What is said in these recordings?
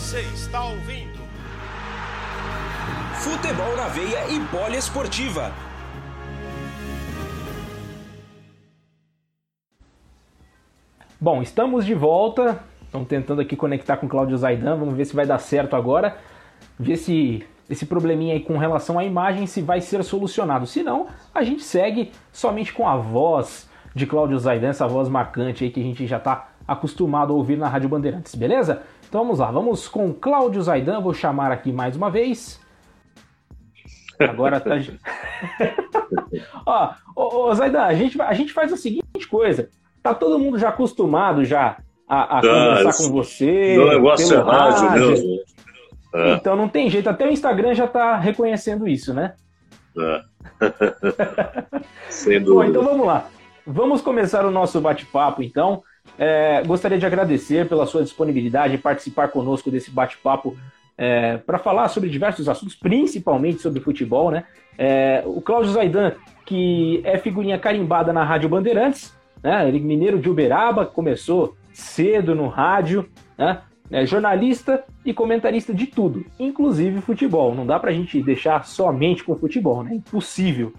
Você está ouvindo Futebol na veia e poliesportiva. Bom, estamos de volta. Estamos tentando aqui conectar com o Cláudio Zaidan. Vamos ver se vai dar certo agora. Ver se esse probleminha aí com relação à imagem se vai ser solucionado. Se não, a gente segue somente com a voz de Cláudio Zaidan, essa voz marcante aí que a gente já está acostumado a ouvir na Rádio Bandeirantes, beleza? Então vamos lá, vamos com Cláudio Zaidan, vou chamar aqui mais uma vez. Agora tá. ó, ô, ô, Zaidan, a gente, a gente faz a seguinte coisa: tá todo mundo já acostumado já a, a conversar com você. O negócio é rádio, rádio mesmo. É. Então não tem jeito, até o Instagram já tá reconhecendo isso, né? É. Sem dúvida. Bom, então vamos lá. Vamos começar o nosso bate-papo, então. É, gostaria de agradecer pela sua disponibilidade participar conosco desse bate-papo é, para falar sobre diversos assuntos, principalmente sobre futebol, né? É, o Cláudio Zaidan, que é figurinha carimbada na Rádio Bandeirantes, né? Ele mineiro de Uberaba, começou cedo no rádio, né? É jornalista e comentarista de tudo, inclusive futebol. Não dá para a gente deixar somente com futebol, né? Impossível.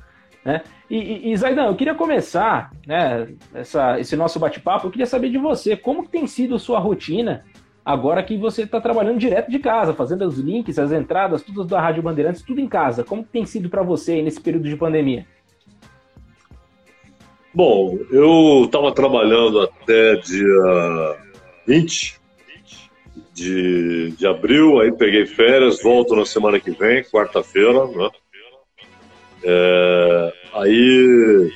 Né? E, e, Zaidan, eu queria começar né, essa, esse nosso bate-papo, eu queria saber de você, como tem sido sua rotina agora que você está trabalhando direto de casa, fazendo os links, as entradas, tudo da Rádio Bandeirantes, tudo em casa. Como tem sido para você nesse período de pandemia? Bom, eu estava trabalhando até dia 20 de, de abril, aí peguei férias, volto na semana que vem, quarta-feira, né? É, aí,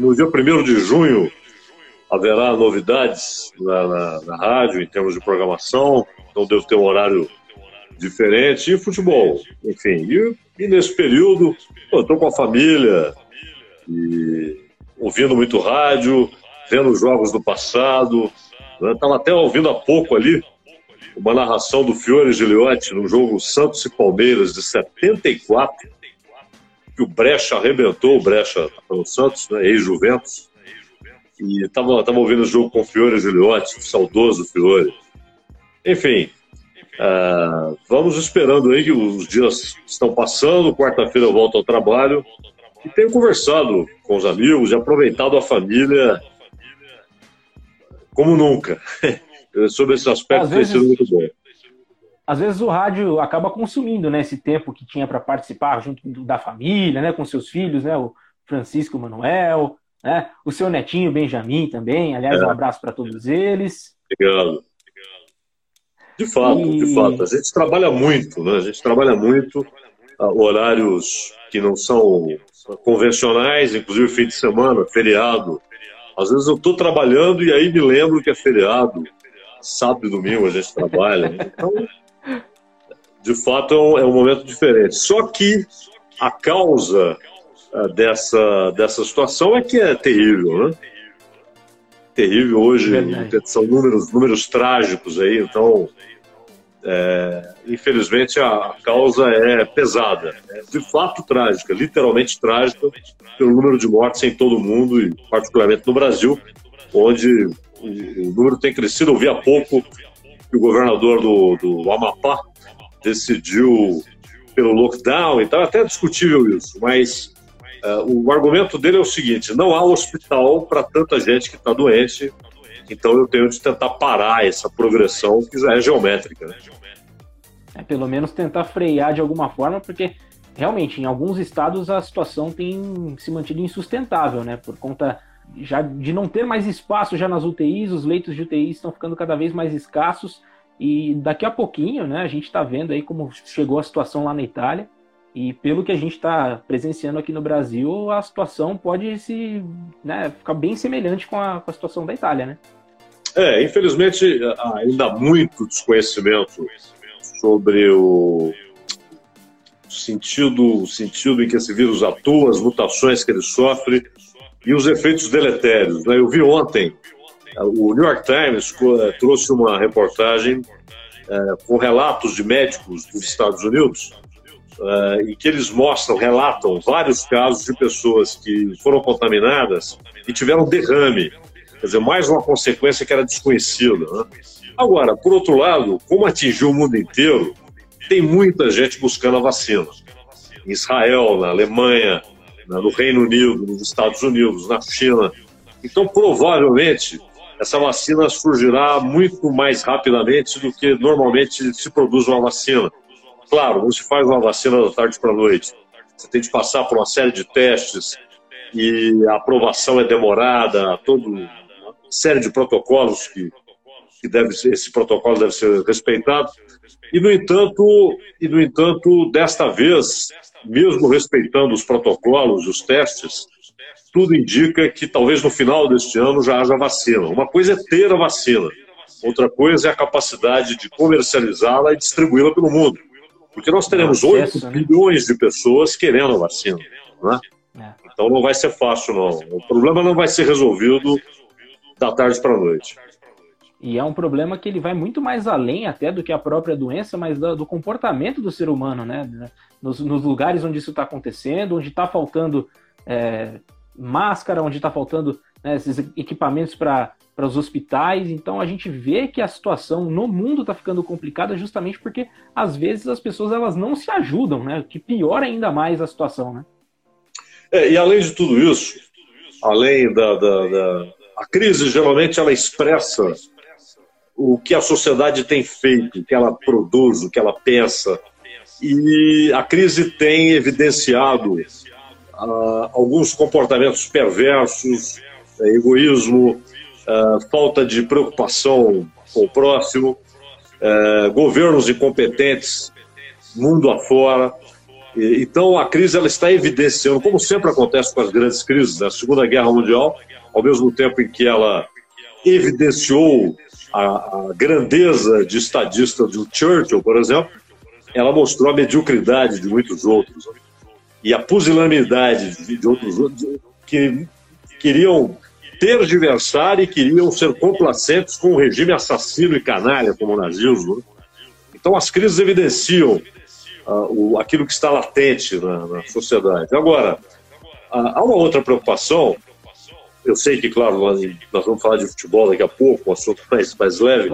no dia 1 de junho, haverá novidades na, na, na, rádio em termos de programação, então devo ter um horário diferente, e futebol, enfim. E, e nesse período, eu estou com a família, e ouvindo muito rádio, vendo os jogos do passado, estava né? até ouvindo há pouco ali uma narração do Fiore Giliotti no jogo Santos e Palmeiras de 74, que o Brecha arrebentou, o Brecha pelo Santos, né, ex-Juventus, e estava tava ouvindo o jogo com o Fiore Gigliotti, o saudoso Fiore. Enfim, uh, vamos esperando aí que os dias estão passando, quarta-feira eu volto ao trabalho, e tenho conversado com os amigos e aproveitado a família como nunca. Sobre esse aspecto tem sido muito bom às vezes o rádio acaba consumindo né, esse tempo que tinha para participar junto da família, né, com seus filhos, né, o Francisco Manuel, né, o seu netinho Benjamin também. Aliás, é. um abraço para todos eles. Obrigado. De fato, e... de fato. A gente trabalha muito, né? A gente trabalha muito uh, horários que não são convencionais, inclusive fim de semana, feriado. Às vezes eu estou trabalhando e aí me lembro que é feriado. Sábado e domingo a gente trabalha. Então, de fato é um, é um momento diferente. Só que a causa uh, dessa, dessa situação é que é terrível, né? Terrível hoje, são números, números trágicos aí, então é, infelizmente a causa é pesada, é de fato trágica, literalmente trágica, pelo número de mortes em todo o mundo e particularmente no Brasil, onde o, o número tem crescido. Eu vi há pouco que o governador do, do Amapá decidiu pelo lockdown e tal, até discutível isso, mas uh, o argumento dele é o seguinte: não há hospital para tanta gente que está doente, então eu tenho de tentar parar essa progressão que já é geométrica. Né? É, pelo menos tentar frear de alguma forma, porque realmente em alguns estados a situação tem se mantido insustentável, né? Por conta já de não ter mais espaço já nas UTIs, os leitos de UTI estão ficando cada vez mais escassos e daqui a pouquinho, né, a gente está vendo aí como chegou a situação lá na Itália. E pelo que a gente está presenciando aqui no Brasil, a situação pode se né, ficar bem semelhante com a, com a situação da Itália, né? É, infelizmente ainda há muito desconhecimento sobre o sentido, o sentido em que esse vírus atua, as mutações que ele sofre e os efeitos deletérios. Né? Eu vi ontem o New York Times eh, trouxe uma reportagem é, com relatos de médicos dos Estados Unidos em que eles mostram, relatam vários casos de pessoas que foram contaminadas e tiveram derrame. Quer dizer, mais uma consequência que era desconhecida. Né? Agora, por outro lado, como atingiu o mundo inteiro, tem muita gente buscando a vacina. Em Israel, na Alemanha, no Reino Unido, nos Estados Unidos, na China. Então, provavelmente, essa vacina surgirá muito mais rapidamente do que normalmente se produz uma vacina. Claro, não se faz uma vacina da tarde para a noite. Você tem de passar por uma série de testes e a aprovação é demorada, toda uma série de protocolos que, que deve ser, esse protocolo deve ser respeitado. E no entanto, e no entanto, desta vez, mesmo respeitando os protocolos, os testes, tudo indica que talvez no final deste ano já haja vacina. Uma coisa é ter a vacina, outra coisa é a capacidade de comercializá-la e distribuí-la pelo mundo. Porque nós teremos 8 bilhões de pessoas querendo a vacina. Né? É. Então não vai ser fácil, não. O problema não vai ser resolvido da tarde para a noite. E é um problema que ele vai muito mais além até do que a própria doença, mas do, do comportamento do ser humano, né? Nos, nos lugares onde isso está acontecendo, onde está faltando é, máscara, onde está faltando né, esses equipamentos para para os hospitais. Então a gente vê que a situação no mundo está ficando complicada justamente porque às vezes as pessoas elas não se ajudam, né? Que piora ainda mais a situação, né? É, e além de tudo isso, além da, da, da, a crise geralmente ela expressa o que a sociedade tem feito, o que ela produz, o que ela pensa. E a crise tem evidenciado uh, alguns comportamentos perversos, uh, egoísmo, uh, falta de preocupação com o próximo, uh, governos incompetentes, mundo afora. E, então a crise ela está evidenciando, como sempre acontece com as grandes crises, da né? Segunda Guerra Mundial, ao mesmo tempo em que ela evidenciou a, a grandeza de estadista do Churchill, por exemplo, ela mostrou a mediocridade de muitos outros e a pusilanimidade de outros que queriam tergiversar e queriam ser complacentes com o regime assassino e canalha como o nazismo. Né? Então as crises evidenciam uh, o, aquilo que está latente na, na sociedade. Agora, uh, há uma outra preocupação. Eu sei que, claro, nós, vamos falar de futebol daqui a pouco, um assunto mais, mais leve,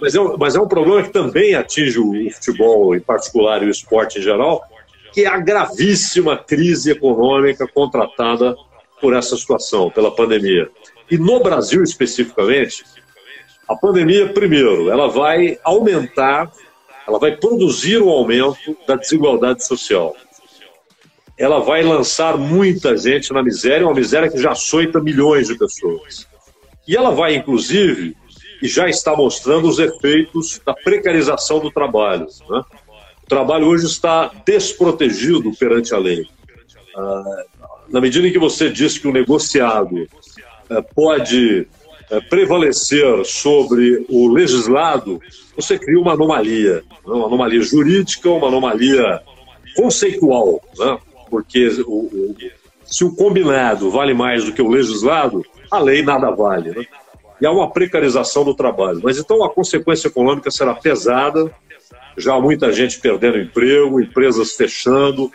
mas, é, mas é um problema que também atinge o, o futebol em particular e o esporte em geral, que é a gravíssima crise econômica contratada por essa situação, pela pandemia. E no Brasil especificamente, a pandemia, primeiro, ela vai aumentar, ela vai produzir um aumento da desigualdade social. Ela vai lançar muita gente na miséria, uma miséria que já açoita milhões de pessoas. E ela vai, inclusive, e já está mostrando os efeitos da precarização do trabalho. Né? O trabalho hoje está desprotegido perante a lei. Ah, na medida em que você diz que o negociado eh, pode eh, prevalecer sobre o legislado, você cria uma anomalia, né? uma anomalia jurídica, uma anomalia conceitual, né? porque o, o, se o combinado vale mais do que o legislado, a lei nada vale. Né? E há uma precarização do trabalho. Mas então a consequência econômica será pesada, já muita gente perdendo emprego, empresas fechando,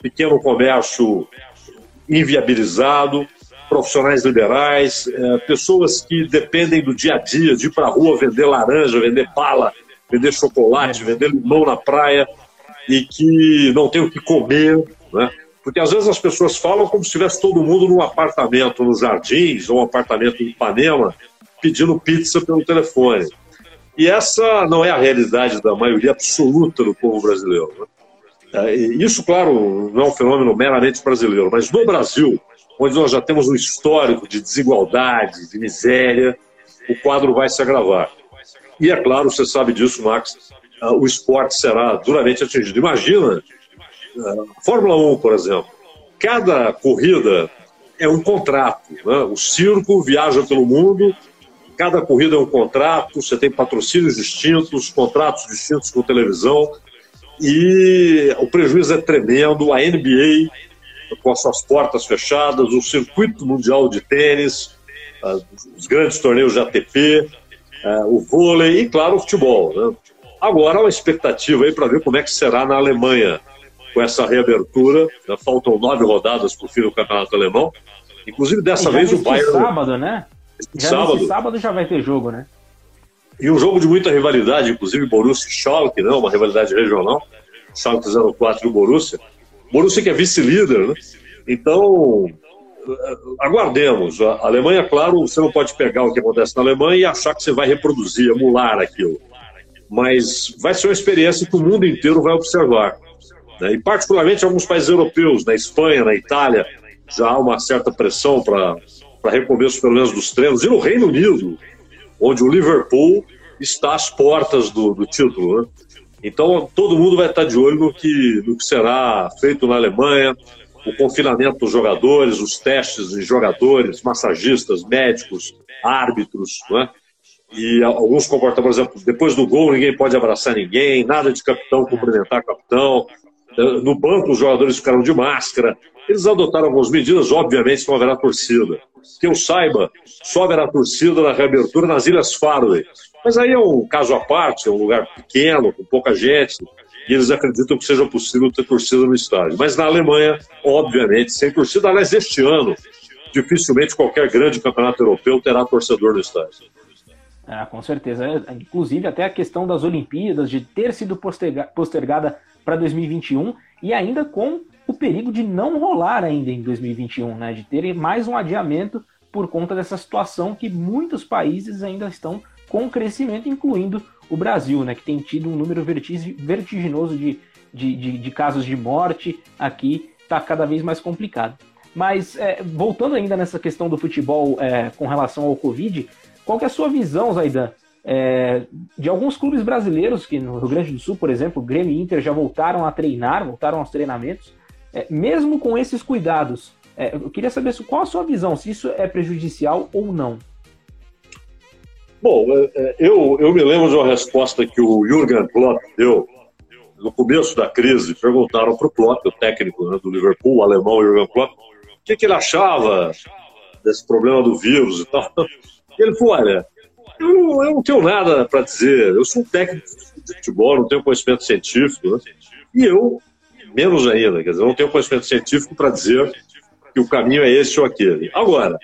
pequeno comércio inviabilizado, profissionais liberais, é, pessoas que dependem do dia a dia, de ir para a rua vender laranja, vender bala, vender chocolate, vender limão na praia e que não tem o que comer, né? Porque às vezes as pessoas falam como se estivesse todo mundo num apartamento nos Jardins ou um apartamento em Ipanema pedindo pizza pelo telefone. E essa não é a realidade da maioria absoluta do povo brasileiro. Né? É, isso, claro, não é um fenômeno meramente brasileiro, mas no Brasil, onde nós já temos um histórico de desigualdade, de miséria, o quadro vai se agravar. E é claro, você sabe disso, Max, uh, o esporte será duramente atingido. Imagina, uh, Fórmula 1, por exemplo, cada corrida é um contrato. Né? O circo viaja pelo mundo, cada corrida é um contrato, você tem patrocínios distintos, contratos distintos com televisão, e o prejuízo é tremendo. A NBA com as suas portas fechadas, o circuito mundial de tênis, os grandes torneios de ATP, ah, o vôlei e, claro, o futebol. Né? Agora, uma expectativa aí para ver como é que será na Alemanha com essa reabertura. Já faltam nove rodadas para o fim do campeonato alemão. Inclusive, dessa vez o Bayern. sábado, né? Já sábado. sábado já vai ter jogo, né? E um jogo de muita rivalidade, inclusive Borussia e Schalke, né? uma rivalidade regional. Schalke 04 e o Borussia. Borussia que é vice-líder, né? Então, aguardemos. A Alemanha, claro, você não pode pegar o que acontece na Alemanha e achar que você vai reproduzir, emular aquilo. Mas vai ser uma experiência que o mundo inteiro vai observar. Né? E, particularmente, alguns países europeus, na Espanha, na Itália, já há uma certa pressão para recomeço, pelo menos, dos treinos. E no Reino Unido, onde o Liverpool está às portas do, do título. Né? Então, todo mundo vai estar de olho no que, no que será feito na Alemanha, o confinamento dos jogadores, os testes de jogadores, massagistas, médicos, árbitros, né? E alguns comportamentos, por exemplo, depois do gol ninguém pode abraçar ninguém, nada de capitão cumprimentar capitão. No banco os jogadores ficaram de máscara. Eles adotaram algumas medidas, obviamente não haverá torcida. Que eu saiba, só haverá torcida na reabertura nas Ilhas Faroe. Mas aí é um caso à parte, é um lugar pequeno, com pouca gente e eles acreditam que seja possível ter torcida no estádio. Mas na Alemanha, obviamente, sem torcida, aliás, este ano, dificilmente qualquer grande campeonato europeu terá torcedor no estádio. Ah, com certeza. Inclusive, até a questão das Olimpíadas, de ter sido postergada para 2021 e ainda com o perigo de não rolar ainda em 2021, né? de ter mais um adiamento por conta dessa situação que muitos países ainda estão com crescimento, incluindo o Brasil, né, que tem tido um número vertiginoso de, de, de, de casos de morte aqui, está cada vez mais complicado. Mas é, voltando ainda nessa questão do futebol é, com relação ao Covid, qual é a sua visão, Zaidan, é, de alguns clubes brasileiros, que no Rio Grande do Sul, por exemplo, Grêmio e Inter já voltaram a treinar, voltaram aos treinamentos, é, mesmo com esses cuidados, é, eu queria saber qual a sua visão, se isso é prejudicial ou não. Bom, é, é, eu, eu me lembro de uma resposta que o Jürgen Klopp deu no começo da crise. Perguntaram para o Klopp, o técnico né, do Liverpool, o alemão Jürgen Klopp, o que, que ele achava desse problema do vírus e tal. E ele falou: olha, eu, eu não tenho nada para dizer, eu sou um técnico de futebol, não tenho conhecimento científico, né? e eu, menos ainda, quer dizer, não tenho conhecimento científico para dizer que o caminho é esse ou aquele. Agora,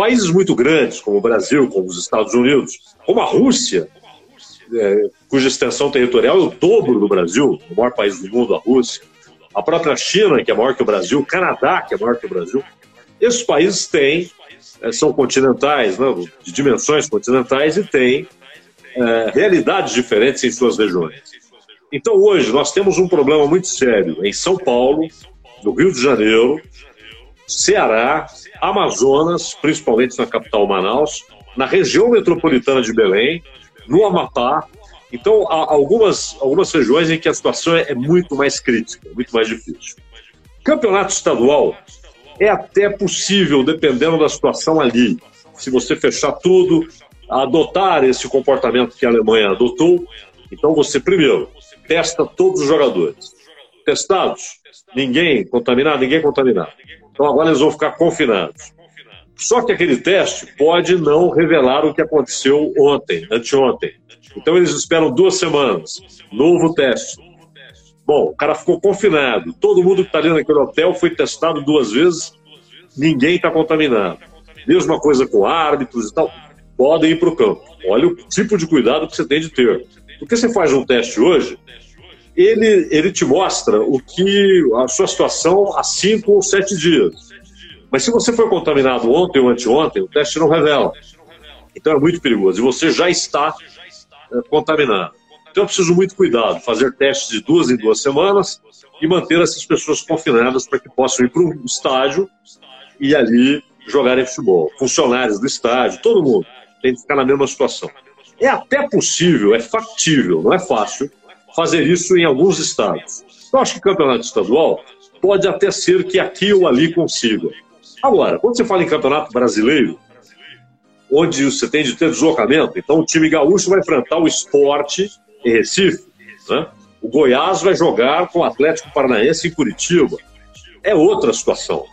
Países muito grandes, como o Brasil, como os Estados Unidos, como a Rússia, é, cuja extensão territorial é o dobro do Brasil, o maior país do mundo, a Rússia, a própria China, que é maior que o Brasil, o Canadá, que é maior que o Brasil, esses países têm, é, são continentais, né, de dimensões continentais e têm é, realidades diferentes em suas regiões. Então, hoje, nós temos um problema muito sério em São Paulo, no Rio de Janeiro, Ceará, Amazonas, principalmente na capital Manaus, na região metropolitana de Belém, no Amapá. Então, há algumas, algumas regiões em que a situação é muito mais crítica, muito mais difícil. Campeonato estadual é até possível, dependendo da situação ali. Se você fechar tudo, adotar esse comportamento que a Alemanha adotou, então você, primeiro, testa todos os jogadores. Testados, ninguém contaminado, ninguém contaminado. Então agora eles vão ficar confinados. Só que aquele teste pode não revelar o que aconteceu ontem, anteontem. Então eles esperam duas semanas. Novo teste. Bom, o cara ficou confinado. Todo mundo que está ali naquele hotel foi testado duas vezes. Ninguém está contaminado. Mesma coisa com árbitros e tal. Podem ir para o campo. Olha o tipo de cuidado que você tem de ter. Porque você faz um teste hoje, ele, ele te mostra o que a sua situação há cinco ou sete dias. Mas se você foi contaminado ontem ou anteontem, o teste não revela. Então é muito perigoso. E você já está é, contaminado. Então é preciso muito cuidado, fazer testes de duas em duas semanas e manter essas pessoas confinadas para que possam ir para o estádio e ali jogarem futebol. Funcionários do estádio, todo mundo tem que ficar na mesma situação. É até possível, é factível, não é fácil, fazer isso em alguns estados. Eu acho que campeonato estadual pode até ser que aqui ou ali consiga. Agora, quando você fala em campeonato brasileiro, onde você tem de ter deslocamento, então o time gaúcho vai enfrentar o esporte em Recife, né? o Goiás vai jogar com o Atlético Paranaense em Curitiba. É outra situação.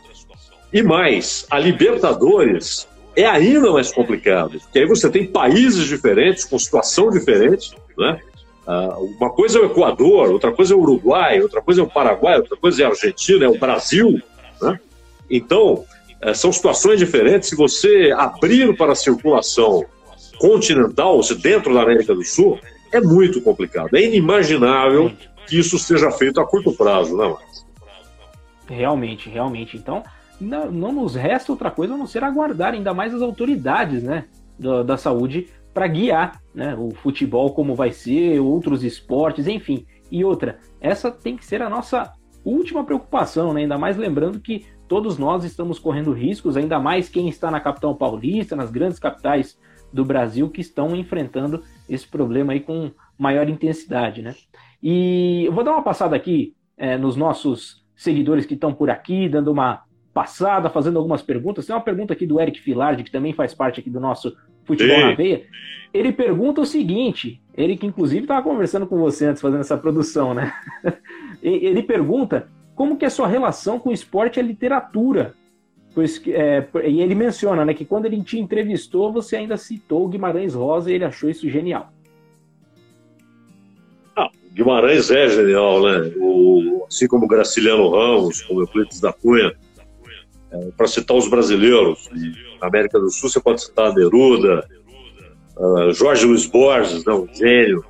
E mais, a Libertadores é ainda mais complicado, porque aí você tem países diferentes, com situação diferente, né? Uh, uma coisa é o Equador, outra coisa é o Uruguai, outra coisa é o Paraguai, outra coisa é a Argentina, é o Brasil. Né? Então, uh, são situações diferentes. Se você abrir para a circulação continental, seja, dentro da América do Sul, é muito complicado. É inimaginável que isso seja feito a curto prazo, não é? Realmente, realmente. Então, não, não nos resta outra coisa a não ser aguardar ainda mais as autoridades né, da, da saúde para guiar né, o futebol como vai ser, outros esportes, enfim. E outra, essa tem que ser a nossa última preocupação, né? ainda mais lembrando que todos nós estamos correndo riscos, ainda mais quem está na capital paulista, nas grandes capitais do Brasil, que estão enfrentando esse problema aí com maior intensidade. Né? E eu vou dar uma passada aqui é, nos nossos seguidores que estão por aqui, dando uma passada, fazendo algumas perguntas. Tem uma pergunta aqui do Eric Filardi, que também faz parte aqui do nosso Futebol na Veia. Ele pergunta o seguinte, ele que inclusive estava conversando com você antes, fazendo essa produção, né? ele pergunta como que é a sua relação com o esporte e a literatura. Pois, é, e ele menciona né, que quando ele te entrevistou, você ainda citou Guimarães Rosa e ele achou isso genial. Guimarães é genial, né? O, assim como Graciliano Ramos, como Euclides da Cunha, para citar os brasileiros. Na América do Sul você pode citar Neruda, uh, Jorge Luiz Borges, né, um gênio,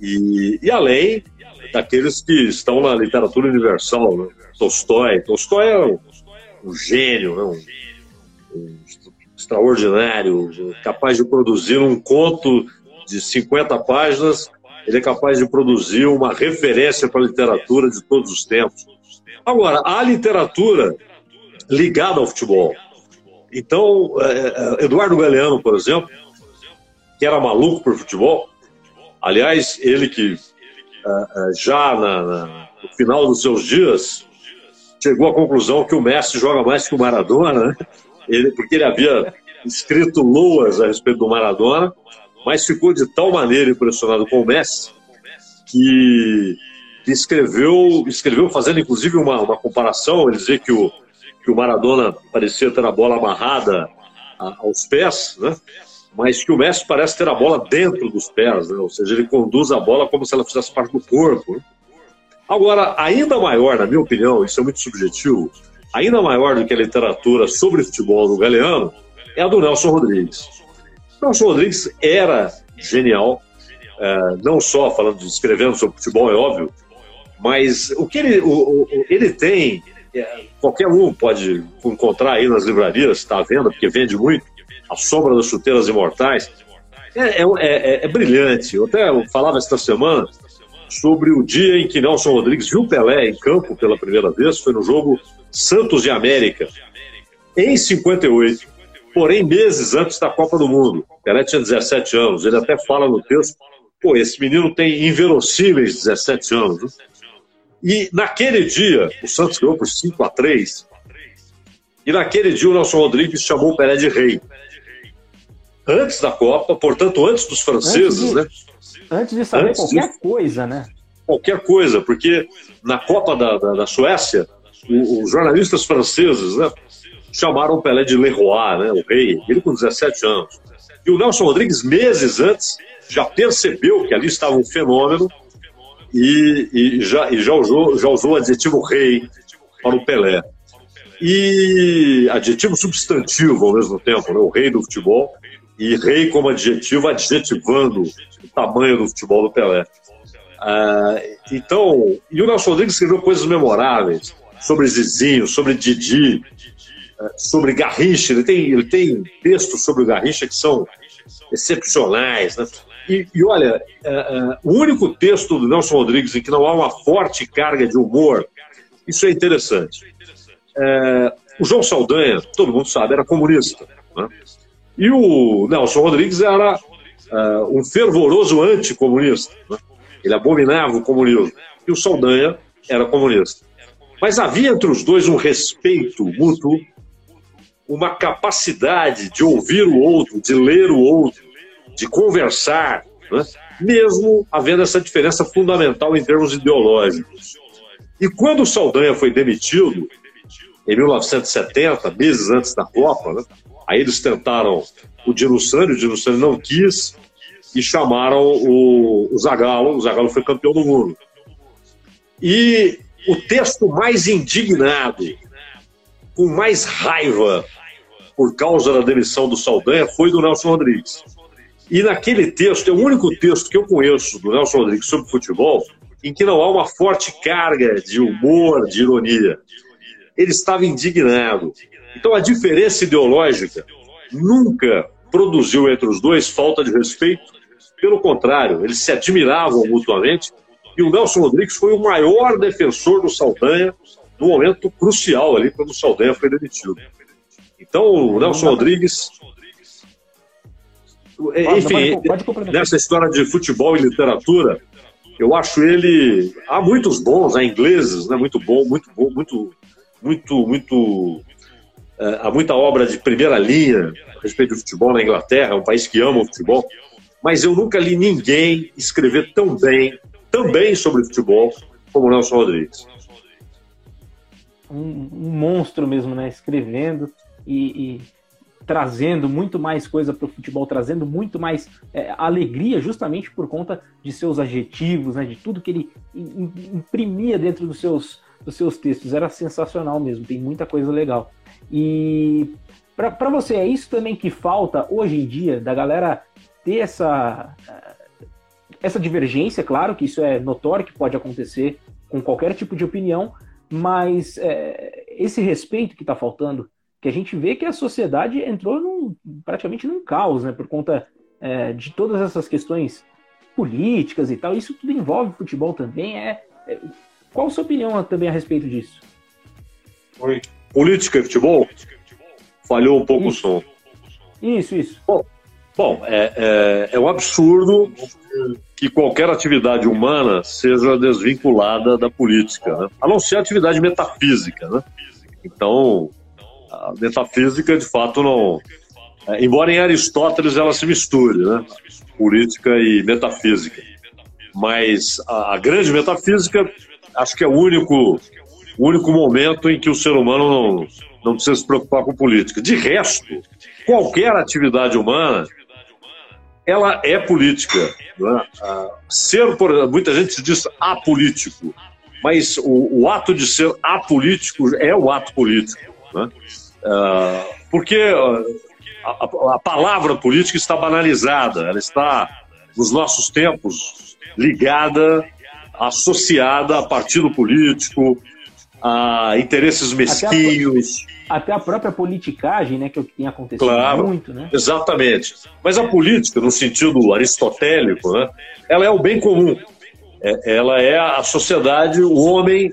e, e, além daqueles que estão na literatura universal, né? Tolstói. Tolstói é um, um gênio, né? um, um extraordinário, capaz de produzir um conto de 50 páginas ele é capaz de produzir uma referência para a literatura de todos os tempos. Agora, a literatura ligada ao futebol. Então, é, é, Eduardo Galeano, por exemplo, que era maluco por futebol, aliás, ele que é, já na, na, no final dos seus dias chegou à conclusão que o Messi joga mais que o Maradona, né? ele, porque ele havia escrito loas a respeito do Maradona, mas ficou de tal maneira impressionado com o Messi que escreveu, escreveu fazendo inclusive uma, uma comparação, ele dizia que o, que o Maradona parecia ter a bola amarrada aos pés, né? mas que o Messi parece ter a bola dentro dos pés, né? ou seja, ele conduz a bola como se ela fizesse parte do corpo. Né? Agora, ainda maior, na minha opinião, isso é muito subjetivo, ainda maior do que a literatura sobre futebol do Galeano é a do Nelson Rodrigues. Nelson Rodrigues era genial, é, não só falando escrevendo sobre futebol, é óbvio, mas o que ele, o, o, ele tem, qualquer um pode encontrar aí nas livrarias, está vendo, porque vende muito, A Sombra das Chuteiras Imortais, é, é, é, é brilhante. Eu até falava esta semana sobre o dia em que Nelson Rodrigues viu Pelé em campo pela primeira vez, foi no jogo Santos de América, em 58 porém meses antes da Copa do Mundo. Pelé tinha 17 anos, ele até fala no texto, pô, esse menino tem inverossímeis 17 anos. E naquele dia, o Santos ganhou por 5 a 3 e naquele dia o Nelson Rodrigues chamou o Pelé de rei. Antes da Copa, portanto, antes dos franceses, antes de, né? Antes de saber antes qualquer de, coisa, né? Qualquer coisa, porque na Copa da, da, da Suécia, os jornalistas franceses, né? chamaram o Pelé de Leroy, né, o rei, ele com 17 anos. E o Nelson Rodrigues, meses antes, já percebeu que ali estava um fenômeno e, e, já, e já, usou, já usou o adjetivo rei para o Pelé. E adjetivo substantivo ao mesmo tempo, né, o rei do futebol, e rei como adjetivo, adjetivando o tamanho do futebol do Pelé. Ah, então, e o Nelson Rodrigues escreveu coisas memoráveis sobre Zizinho, sobre Didi, sobre Garrincha, ele tem, ele tem textos sobre o Garrincha que são excepcionais. Né? E, e, olha, uh, uh, o único texto do Nelson Rodrigues em que não há uma forte carga de humor, isso é interessante. Uh, o João Saldanha, todo mundo sabe, era comunista. Né? E o Nelson Rodrigues era um fervoroso anticomunista. Né? Ele abominava o comunismo. E o Saldanha era comunista. Mas havia entre os dois um respeito mútuo uma capacidade de ouvir o outro, de ler o outro, de conversar, né? mesmo havendo essa diferença fundamental em termos ideológicos. E quando o Saldanha foi demitido, em 1970, meses antes da Copa, né? aí eles tentaram o Dinussani, o Dinussani não quis, e chamaram o, o Zagallo, o Zagallo foi campeão do mundo. E o texto mais indignado, com mais raiva por causa da demissão do Saldanha foi do Nelson Rodrigues. E naquele texto, é o único texto que eu conheço do Nelson Rodrigues sobre futebol em que não há uma forte carga de humor, de ironia. Ele estava indignado. Então a diferença ideológica nunca produziu entre os dois falta de respeito. Pelo contrário, eles se admiravam mutuamente. E o Nelson Rodrigues foi o maior defensor do Saldanha no momento crucial ali, quando o Saldanha foi demitido. Então, o Nelson Rodrigues. Enfim, nessa história de futebol e literatura, eu acho ele. Há muitos bons, há ingleses, né? Muito bom, muito bom, muito, muito, muito. É, há muita obra de primeira linha a respeito do futebol na Inglaterra, é um país que ama o futebol. Mas eu nunca li ninguém escrever tão bem, também sobre futebol, como Nelson Rodrigues. Um, um monstro mesmo, né? Escrevendo e, e trazendo muito mais coisa para o futebol, trazendo muito mais é, alegria, justamente por conta de seus adjetivos, né, de tudo que ele imprimia dentro dos seus, dos seus textos. Era sensacional mesmo, tem muita coisa legal. E para você, é isso também que falta hoje em dia, da galera ter essa, essa divergência, claro que isso é notório que pode acontecer com qualquer tipo de opinião, mas é, esse respeito que está faltando que a gente vê que a sociedade entrou num, praticamente num caos, né, por conta é, de todas essas questões políticas e tal. Isso tudo envolve futebol também. É, é qual a sua opinião também a respeito disso? Oi. Política e futebol? Falhou um pouco isso. o som. Isso, isso. Bom, bom é, é, é um absurdo que qualquer atividade humana seja desvinculada da política, né? a não ser a atividade metafísica. Né? Então, a metafísica, de fato, não. É, embora em Aristóteles ela se misture, né? Política e metafísica. Mas a, a, grande metafísica, acho que é o único, o único momento em que o ser humano não, não precisa se preocupar com política. De resto, qualquer atividade humana, ela é política. Né? Ser, por, muita gente diz apolítico, mas o, o ato de ser apolítico é o ato político. Né? Uh, porque a, a, palavra política está banalizada, ela está, nos nossos tempos, ligada, associada a partido político, a interesses mesquinhos. Até a, até a própria politicagem, né, que tem acontecido claro, muito, né? Exatamente. Mas a política, no sentido aristotélico, né, ela é o bem comum. É, ela é a sociedade, o homem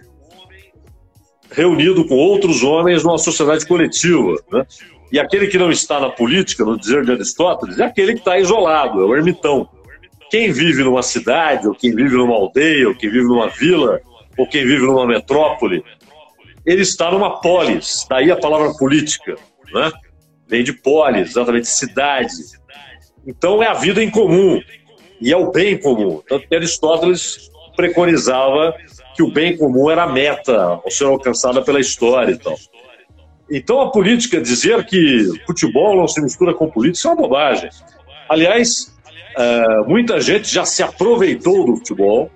reunido com outros homens numa sociedade coletiva. Né? E aquele que não está na política, no dizer de Aristóteles, é aquele que está isolado, é o ermitão. Quem vive numa cidade, ou quem vive numa aldeia, ou quem vive numa vila, ou quem vive numa metrópole, ele está numa polis, daí a palavra política, né? vem de polis, exatamente cidade. Então é a vida em comum, e é o bem comum. Tanto que Aristóteles preconizava que o bem comum era a meta a ser alcançada pela história e tal. Então a política, dizer que futebol não se mistura com política, é uma bobagem. Aliás, uh, muita gente já se aproveitou do futebol,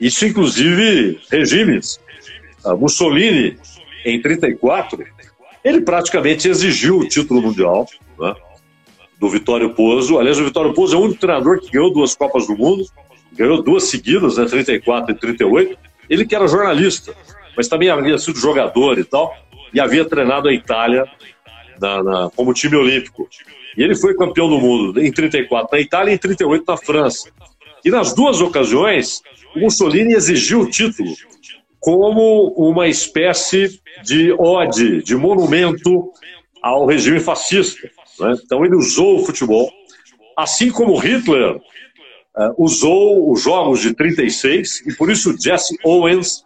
isso inclusive regimes. Uh, Mussolini, em 34, ele praticamente exigiu o título mundial né, do Vitório Pozzo. Aliás, o Vitório Pozzo é o único treinador que ganhou duas Copas do Mundo, ganhou duas seguidas, né, 34 e 38, ele que era jornalista, mas também havia sido jogador e tal, e havia treinado a Itália na, na, como time olímpico. E ele foi campeão do mundo em 34 na Itália e em 38 na França. E nas duas ocasiões, o Mussolini exigiu o título como uma espécie de ode, de monumento ao regime fascista. Né? Então ele usou o futebol, assim como Hitler uh, usou os jogos de 36 e por isso Jesse Owens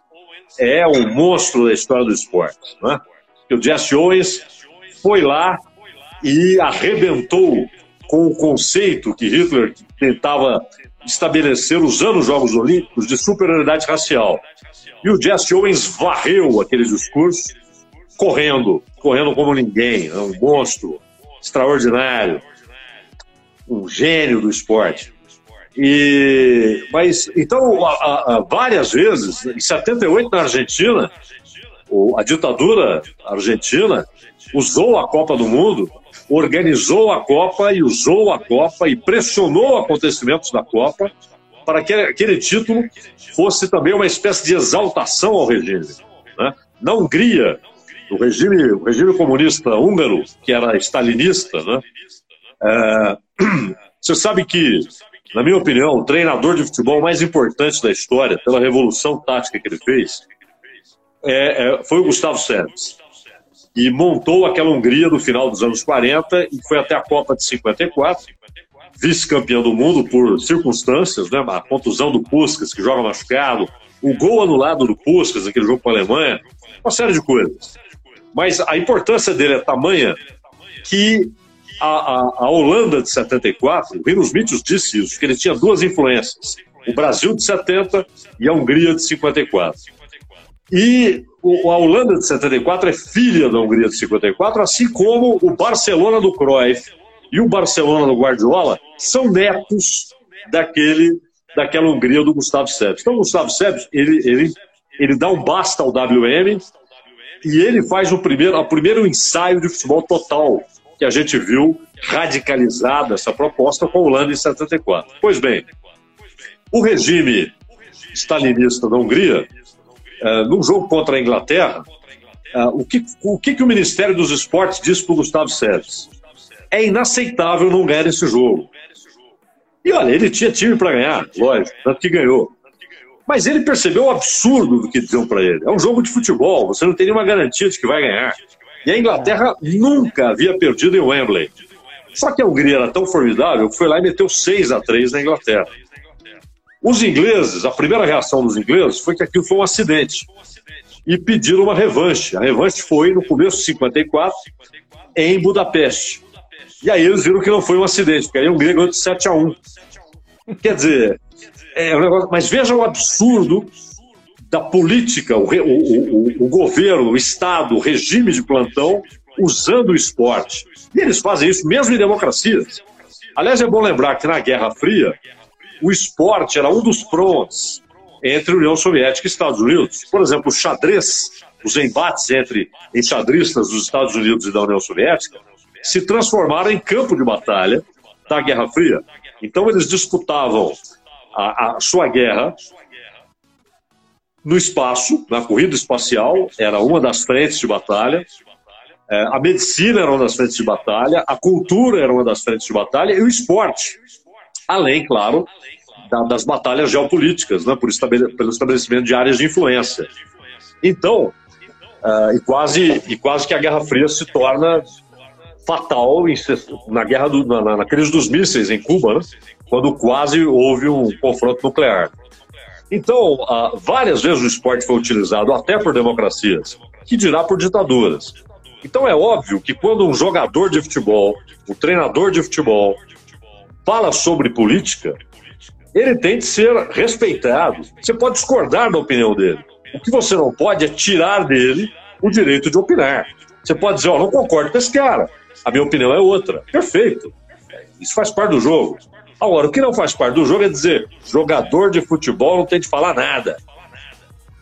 é um monstro da história do esporte. Né? o Jesse Owens foi lá e arrebentou com o conceito que Hitler tentava estabelecer usando os Jogos Olímpicos de superioridade racial. E o Jesse Owens varreu aquele discurso correndo, correndo como ninguém, é um monstro extraordinário, um gênio do esporte. E, mas, então, a, a, várias vezes, em 78 na Argentina, a ditadura argentina usou a Copa do Mundo, organizou a Copa e usou a Copa e pressionou acontecimentos da Copa para que aquele título fosse também uma espécie de exaltação ao regime. Né? Na Hungria, o regime, o regime comunista húngaro, que era stalinista, né? É, você sabe que, na minha opinião, o treinador de futebol mais importante da história, pela revolução tática que ele fez, é, é, foi o Gustavo Serbes. E montou aquela Hungria no final dos anos 40 e foi até a Copa de 54, vice-campeão do mundo por circunstâncias, né? a contusão do Puskas, que joga machucado, o gol anulado do Puskas naquele jogo com a Alemanha, uma série de coisas. Mas a importância dele é tamanha que a, a, a Holanda de 74, o Mitchell disse isso, que ele tinha duas influências, o Brasil de 70 e a Hungria de 54. E a Holanda de 74 é filha da Hungria de 54, assim como o Barcelona do Cruyff e o Barcelona do Guardiola são netos daquele, daquela Hungria do Gustavo Sebbs. Então, o Gustavo Sebbs, ele, ele, ele dá um basta ao WM e ele faz o primeiro, o primeiro ensaio de futebol total que a gente viu radicalizada essa proposta com a Holanda em 74. Pois bem, o regime stalinista da Hungria uh, num jogo contra a Inglaterra, uh, o, que, o que, que o Ministério dos Esportes disse para o Gustavo Sérgio? É inaceitável não ganhar esse jogo. E olha, ele tinha time para ganhar, lógico, tanto que ganhou. Mas ele percebeu o absurdo do que diziam para ele. É um jogo de futebol, você não tem nenhuma garantia de que vai ganhar. E a Inglaterra nunca havia perdido em Wembley. Só que a Hungria era tão formidável que foi lá e meteu 6 a 3 na Inglaterra. Os ingleses, a primeira reação dos ingleses foi que aquilo foi um acidente e pediram uma revanche. A revanche foi no começo de 54 em Budapeste. E aí eles viram que não foi um acidente, porque aí a Hungria ganhou de 7 a 1. Quer dizer, é um negócio, mas veja o absurdo da política, o, o, o, o, governo, o Estado, o regime de plantão usando o esporte. E eles fazem isso mesmo em democracias. Aliás, é bom lembrar que na Guerra Fria, o esporte era um dos fronts entre União Soviética e Estados Unidos. Por exemplo, o xadrez, os embates entre enxadristas dos Estados Unidos e da União Soviética, se transformaram em campo de batalha da Guerra Fria. Então, eles disputavam a, a sua guerra no espaço, na corrida espacial, era uma das frentes de batalha. É, a medicina era uma das frentes de batalha, a cultura era uma das frentes de batalha e o esporte. Além, claro, da, das batalhas geopolíticas, né, por estabele, pelo estabelecimento de áreas de influência. Então, uh, e, quase, e quase que a Guerra Fria se torna fatal em, na, guerra do, na, na, crise dos mísseis em Cuba, né, quando quase houve um confronto nuclear. Então, uh, várias vezes o esporte foi utilizado até por democracias, que dirá por ditaduras. Então é óbvio que quando um jogador de futebol, um treinador de futebol, fala sobre política, ele tem de ser respeitado. Você pode discordar da opinião dele. O que você não pode é tirar dele o direito de opinar. Você pode dizer, ó, oh, não concordo com esse cara. A minha opinião é outra. Perfeito. Isso faz parte do jogo. Agora, o que não faz parte do jogo é dizer, jogador de futebol não tem de falar nada.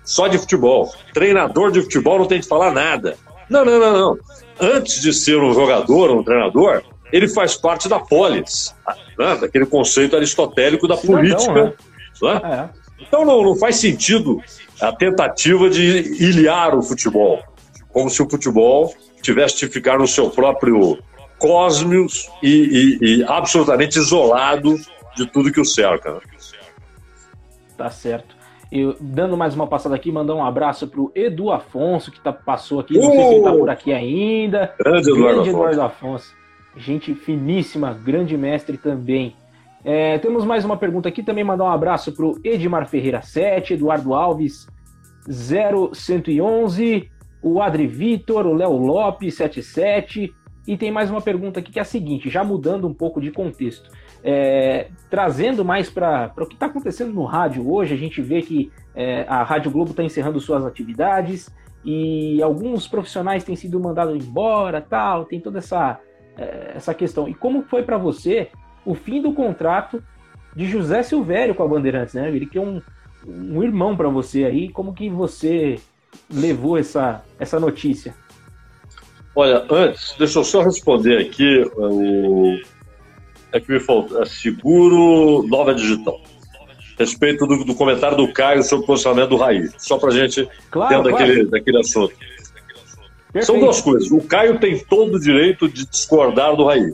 Só de futebol. Treinador de futebol não tem de falar nada. Não, não, não, não. Antes de ser um jogador ou um treinador, ele faz parte da polis, né? daquele conceito aristotélico da Cidadão, política. Né? Né? É. Então não, não faz sentido a tentativa de ilhar o futebol, como se o futebol tivesse de ficar no seu próprio cosmos e, e, e absolutamente isolado de tudo que o cerca. Né? Tá certo. E dando mais uma passada aqui, mandar um abraço pro Edu Afonso, que tá, passou aqui, não sei se ele tá por aqui ainda. Grande Eduardo, grande Eduardo Afonso. Afonso gente finíssima, grande mestre também. É, temos mais uma pergunta aqui, também mandar um abraço para o Edmar Ferreira 7, Eduardo Alves 0111, o Adri Vitor, o Léo Lopes 77, e tem mais uma pergunta aqui que é a seguinte, já mudando um pouco de contexto, é, trazendo mais para o que está acontecendo no rádio hoje, a gente vê que é, a Rádio Globo está encerrando suas atividades e alguns profissionais têm sido mandados embora, tal, tem toda essa é, essa questão. E como foi para você o fim do contrato de José Silvério com a Bandeirantes, né? Ele que é um, um irmão para você aí, como que você levou essa, essa notícia? Olha, antes, deixa eu só responder aqui o. É que me faltou. É seguro Nova Digital. Respeito do, do, comentário do Caio sobre o posicionamento do Raí. Só para a gente claro, claro. daquele, daquele assunto. Perfeito. São duas coisas. O Caio tem todo o direito de discordar do Raí.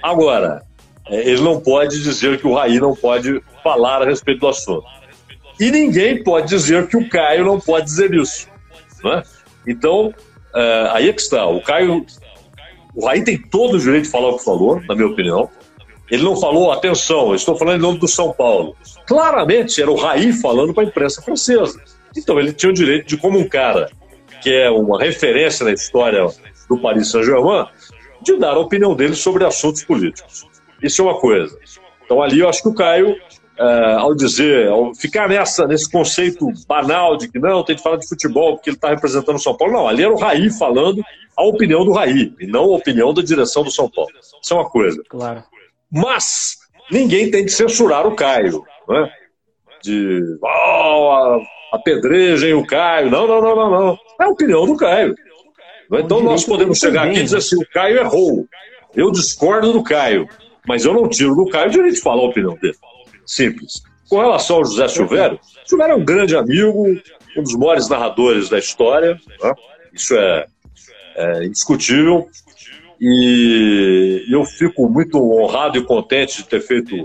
Agora, é, ele não pode dizer que o Raí não pode falar a respeito do assunto. E ninguém pode dizer que o Caio não pode dizer isso. Né? Então, é, aí é que está. O Caio. O Raí tem todo o direito de falar o que falou, na minha opinião. Ele não falou, atenção, estou falando em nome do São Paulo. Claramente era o Raí falando para a imprensa francesa. Então ele tinha o direito de, como um cara que é uma referência na história do Paris Saint-Germain, de dar a opinião dele sobre assuntos políticos. Isso é uma coisa. Então ali eu acho que o Caio é, ao dizer, ao ficar nessa, nesse conceito banal de que não, tem que falar de futebol porque ele está representando o São Paulo. Não, ali era o Raí falando a opinião do Raí, e não a opinião da direção do São Paulo. Isso é uma coisa. Claro. Mas ninguém tem que censurar o Caio, né? De oh, apedrejem o Caio. Não, não, não, não, não. É a opinião do Caio. Então nós podemos chegar aqui e dizer assim: o Caio errou. Eu discordo do Caio, mas eu não tiro do Caio o direito de falar a opinião dele. Simples. Com relação ao José Silvério, Silvério é um grande amigo, um dos maiores narradores da história, né? isso é, é indiscutível. E eu fico muito honrado e contente de ter feito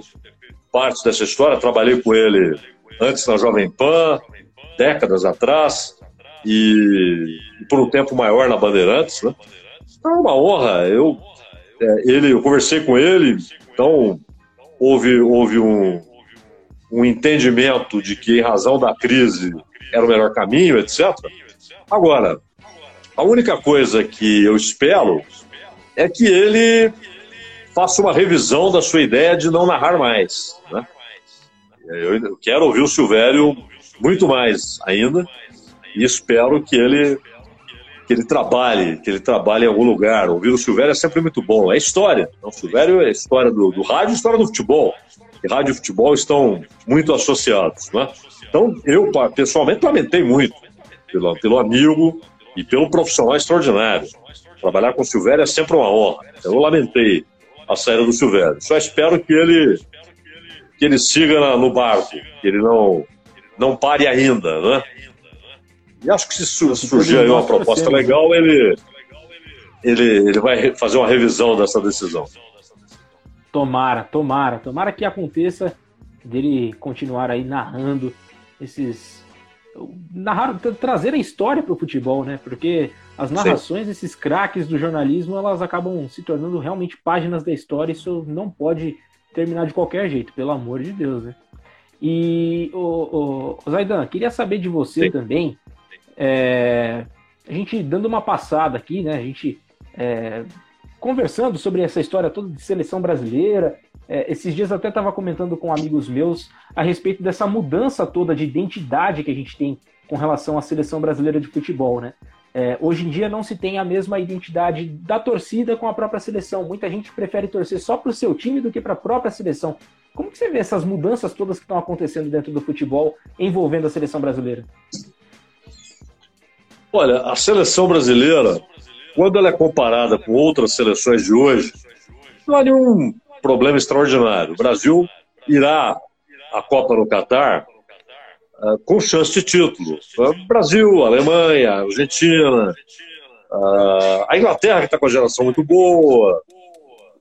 parte dessa história. Trabalhei com ele antes na Jovem Pan, décadas atrás, e, por um tempo maior na Bandeirantes. Né? Então é uma honra. Eu, é, ele, eu conversei com ele, então houve, houve um, um entendimento de que, em razão da crise, era o melhor caminho, etc. Agora, a única coisa que eu espero é que ele faça uma revisão da sua ideia de não narrar mais. Né? Eu quero ouvir o Silvério muito mais ainda e espero que ele que ele trabalhe, que ele trabalhe em algum lugar. Ouvir o Silvério é sempre muito bom. É história. Então, o Silvério é história do, do rádio história do futebol e rádio e futebol estão muito associados. Né? Então, eu pessoalmente lamentei muito pelo, pelo amigo e pelo profissional extraordinário. Trabalhar com o Silvério é sempre uma honra. Eu lamentei a saída do Silvério. Só espero que ele que ele siga no barco, que ele não não pare ainda, né? E acho que se surgir aí uma proposta legal, ele, ele, ele vai fazer uma revisão dessa decisão. Tomara, tomara, tomara que aconteça dele continuar aí narrando esses. Narrar, trazer a história para o futebol, né? Porque as narrações, Sim. esses craques do jornalismo, elas acabam se tornando realmente páginas da história. Isso não pode terminar de qualquer jeito, pelo amor de Deus, né? E, o, o, Zaidan, queria saber de você Sim. também. É, a gente dando uma passada aqui, né? A gente é, conversando sobre essa história toda de seleção brasileira. É, esses dias até estava comentando com amigos meus a respeito dessa mudança toda de identidade que a gente tem com relação à seleção brasileira de futebol, né? É, hoje em dia não se tem a mesma identidade da torcida com a própria seleção. Muita gente prefere torcer só para o seu time do que para a própria seleção. Como que você vê essas mudanças todas que estão acontecendo dentro do futebol envolvendo a seleção brasileira? Olha, a seleção brasileira quando ela é comparada com outras seleções de hoje, não há nenhum problema extraordinário. O Brasil irá à Copa no Catar uh, com chance de título. Uh, Brasil, Alemanha, Argentina, uh, a Inglaterra, que está com a geração muito boa,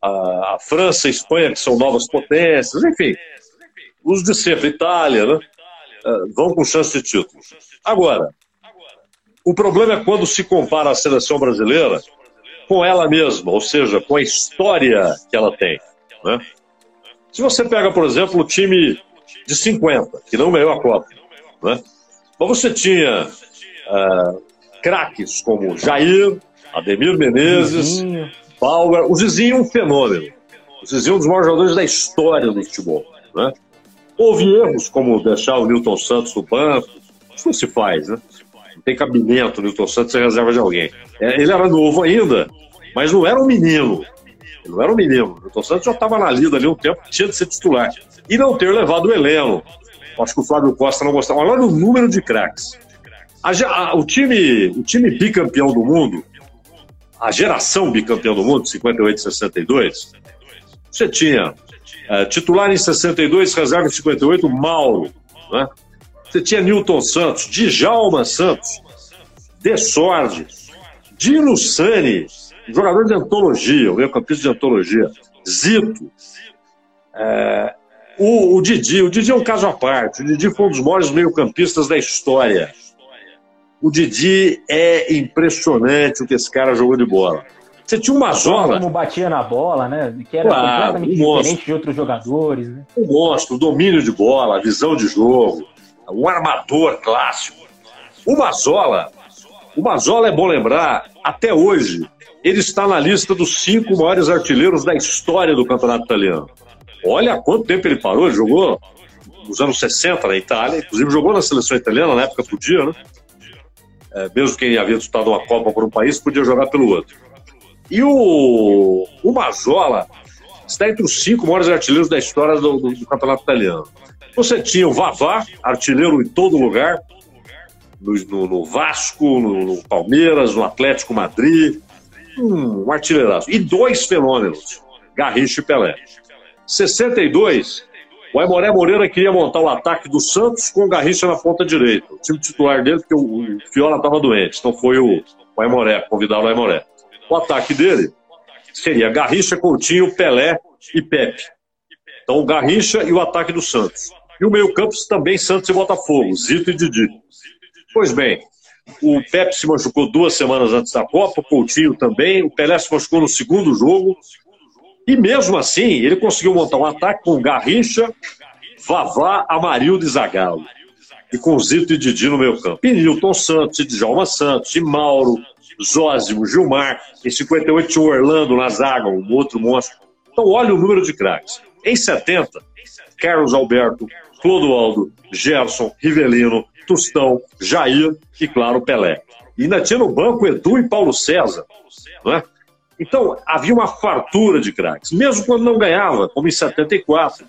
a França e Espanha, que são novas potências, enfim, os de sempre, Itália, né, vão com chance de título. Agora, o problema é quando se compara a seleção brasileira com ela mesma, ou seja, com a história que ela tem. Né? Se você pega, por exemplo, o time de 50, que não ganhou a Copa, né? mas você tinha uh, craques como Jair, Ademir Menezes, Zizinho. Bauer. O Zizinho é um fenômeno. O Zizinho é um dos maiores jogadores da história do futebol. Né? Houve erros como deixar o Newton Santos no banco. Isso não se faz, né? Tem cabimento o Newton Santos ser reserva de alguém. É, ele era novo ainda, mas não era um menino. Ele não era um menino. O Newton Santos já estava na lida ali um tempo, tinha de ser titular. E não ter levado o Heleno. Acho que o Flávio Costa não gostava. Olha o número de craques. O, time, o time bicampeão do mundo, a geração bicampeão do mundo, 58 e 62, você tinha é, titular em 62, reserva em 58, Mauro. Né? Você tinha Newton Santos, Djalma Santos, Desorde, Dino Sani, jogador de antologia, o meio campista de antologia, Zito, é, o, o, Didi. O Didi é um caso à parte. O Didi foi um dos maiores meio-campistas da história. O Didi é impressionante o que esse cara jogou de bola. Você tinha uma zona. Como batia na bola, né? Que era claro, completamente um diferente de outros jogadores. Né? Um monstro, domínio de bola, visão de jogo, um armador clássico. O Mazola, o Mazola é bom lembrar, até hoje, ele está na lista dos cinco maiores artilheiros da história do campeonato italiano. Olha quanto tempo ele parou, ele jogou nos anos 60 na Itália, inclusive jogou na seleção italiana, na época podia, né? É, mesmo quem havia disputado uma Copa por um país, podia jogar pelo outro. E o, o Mazola está entre os cinco maiores artilheiros da história do, do, do campeonato italiano. Você tinha o Vavá, artilheiro em todo lugar, no, no, Vasco, no, no, Palmeiras, no Atlético Madrid, um, um artilheiraço. E dois fenômenos, Garrincha e Pelé. 62, o Aimoré Moreira queria montar o ataque do Santos com o Garrincha na ponta direita. O time titular dele, porque o, Fiola estava doente, então foi o, o Aimoré, convidaram o Aimoré. O ataque dele seria Garrincha, Coutinho, Pelé e Pepe. Então o Garrincha e o ataque do Santos. E o meio-campo também Santos e Botafogo, Zito e Didi. Pois bem, o Pepe se machucou duas semanas antes da Copa, o Coutinho também, o Pelé se machucou no segundo jogo, e mesmo assim, ele conseguiu montar um ataque com Garrincha, Vavá, Amarildo e Zagallo. E com Zito e Didi no meio campo. E Nilton Santos, e Djalma Santos, e Mauro, Zózimo, Gilmar. Em 58 tinha o Orlando na zaga, um outro monstro. Então olha o número de craques. Em 70, Carlos Alberto, Clodoaldo, Gerson, Rivelino, Tostão, Jair e, claro, Pelé. E ainda tinha no banco Edu e Paulo César. Não é? Então, havia uma fartura de craques, mesmo quando não ganhava, como em 74.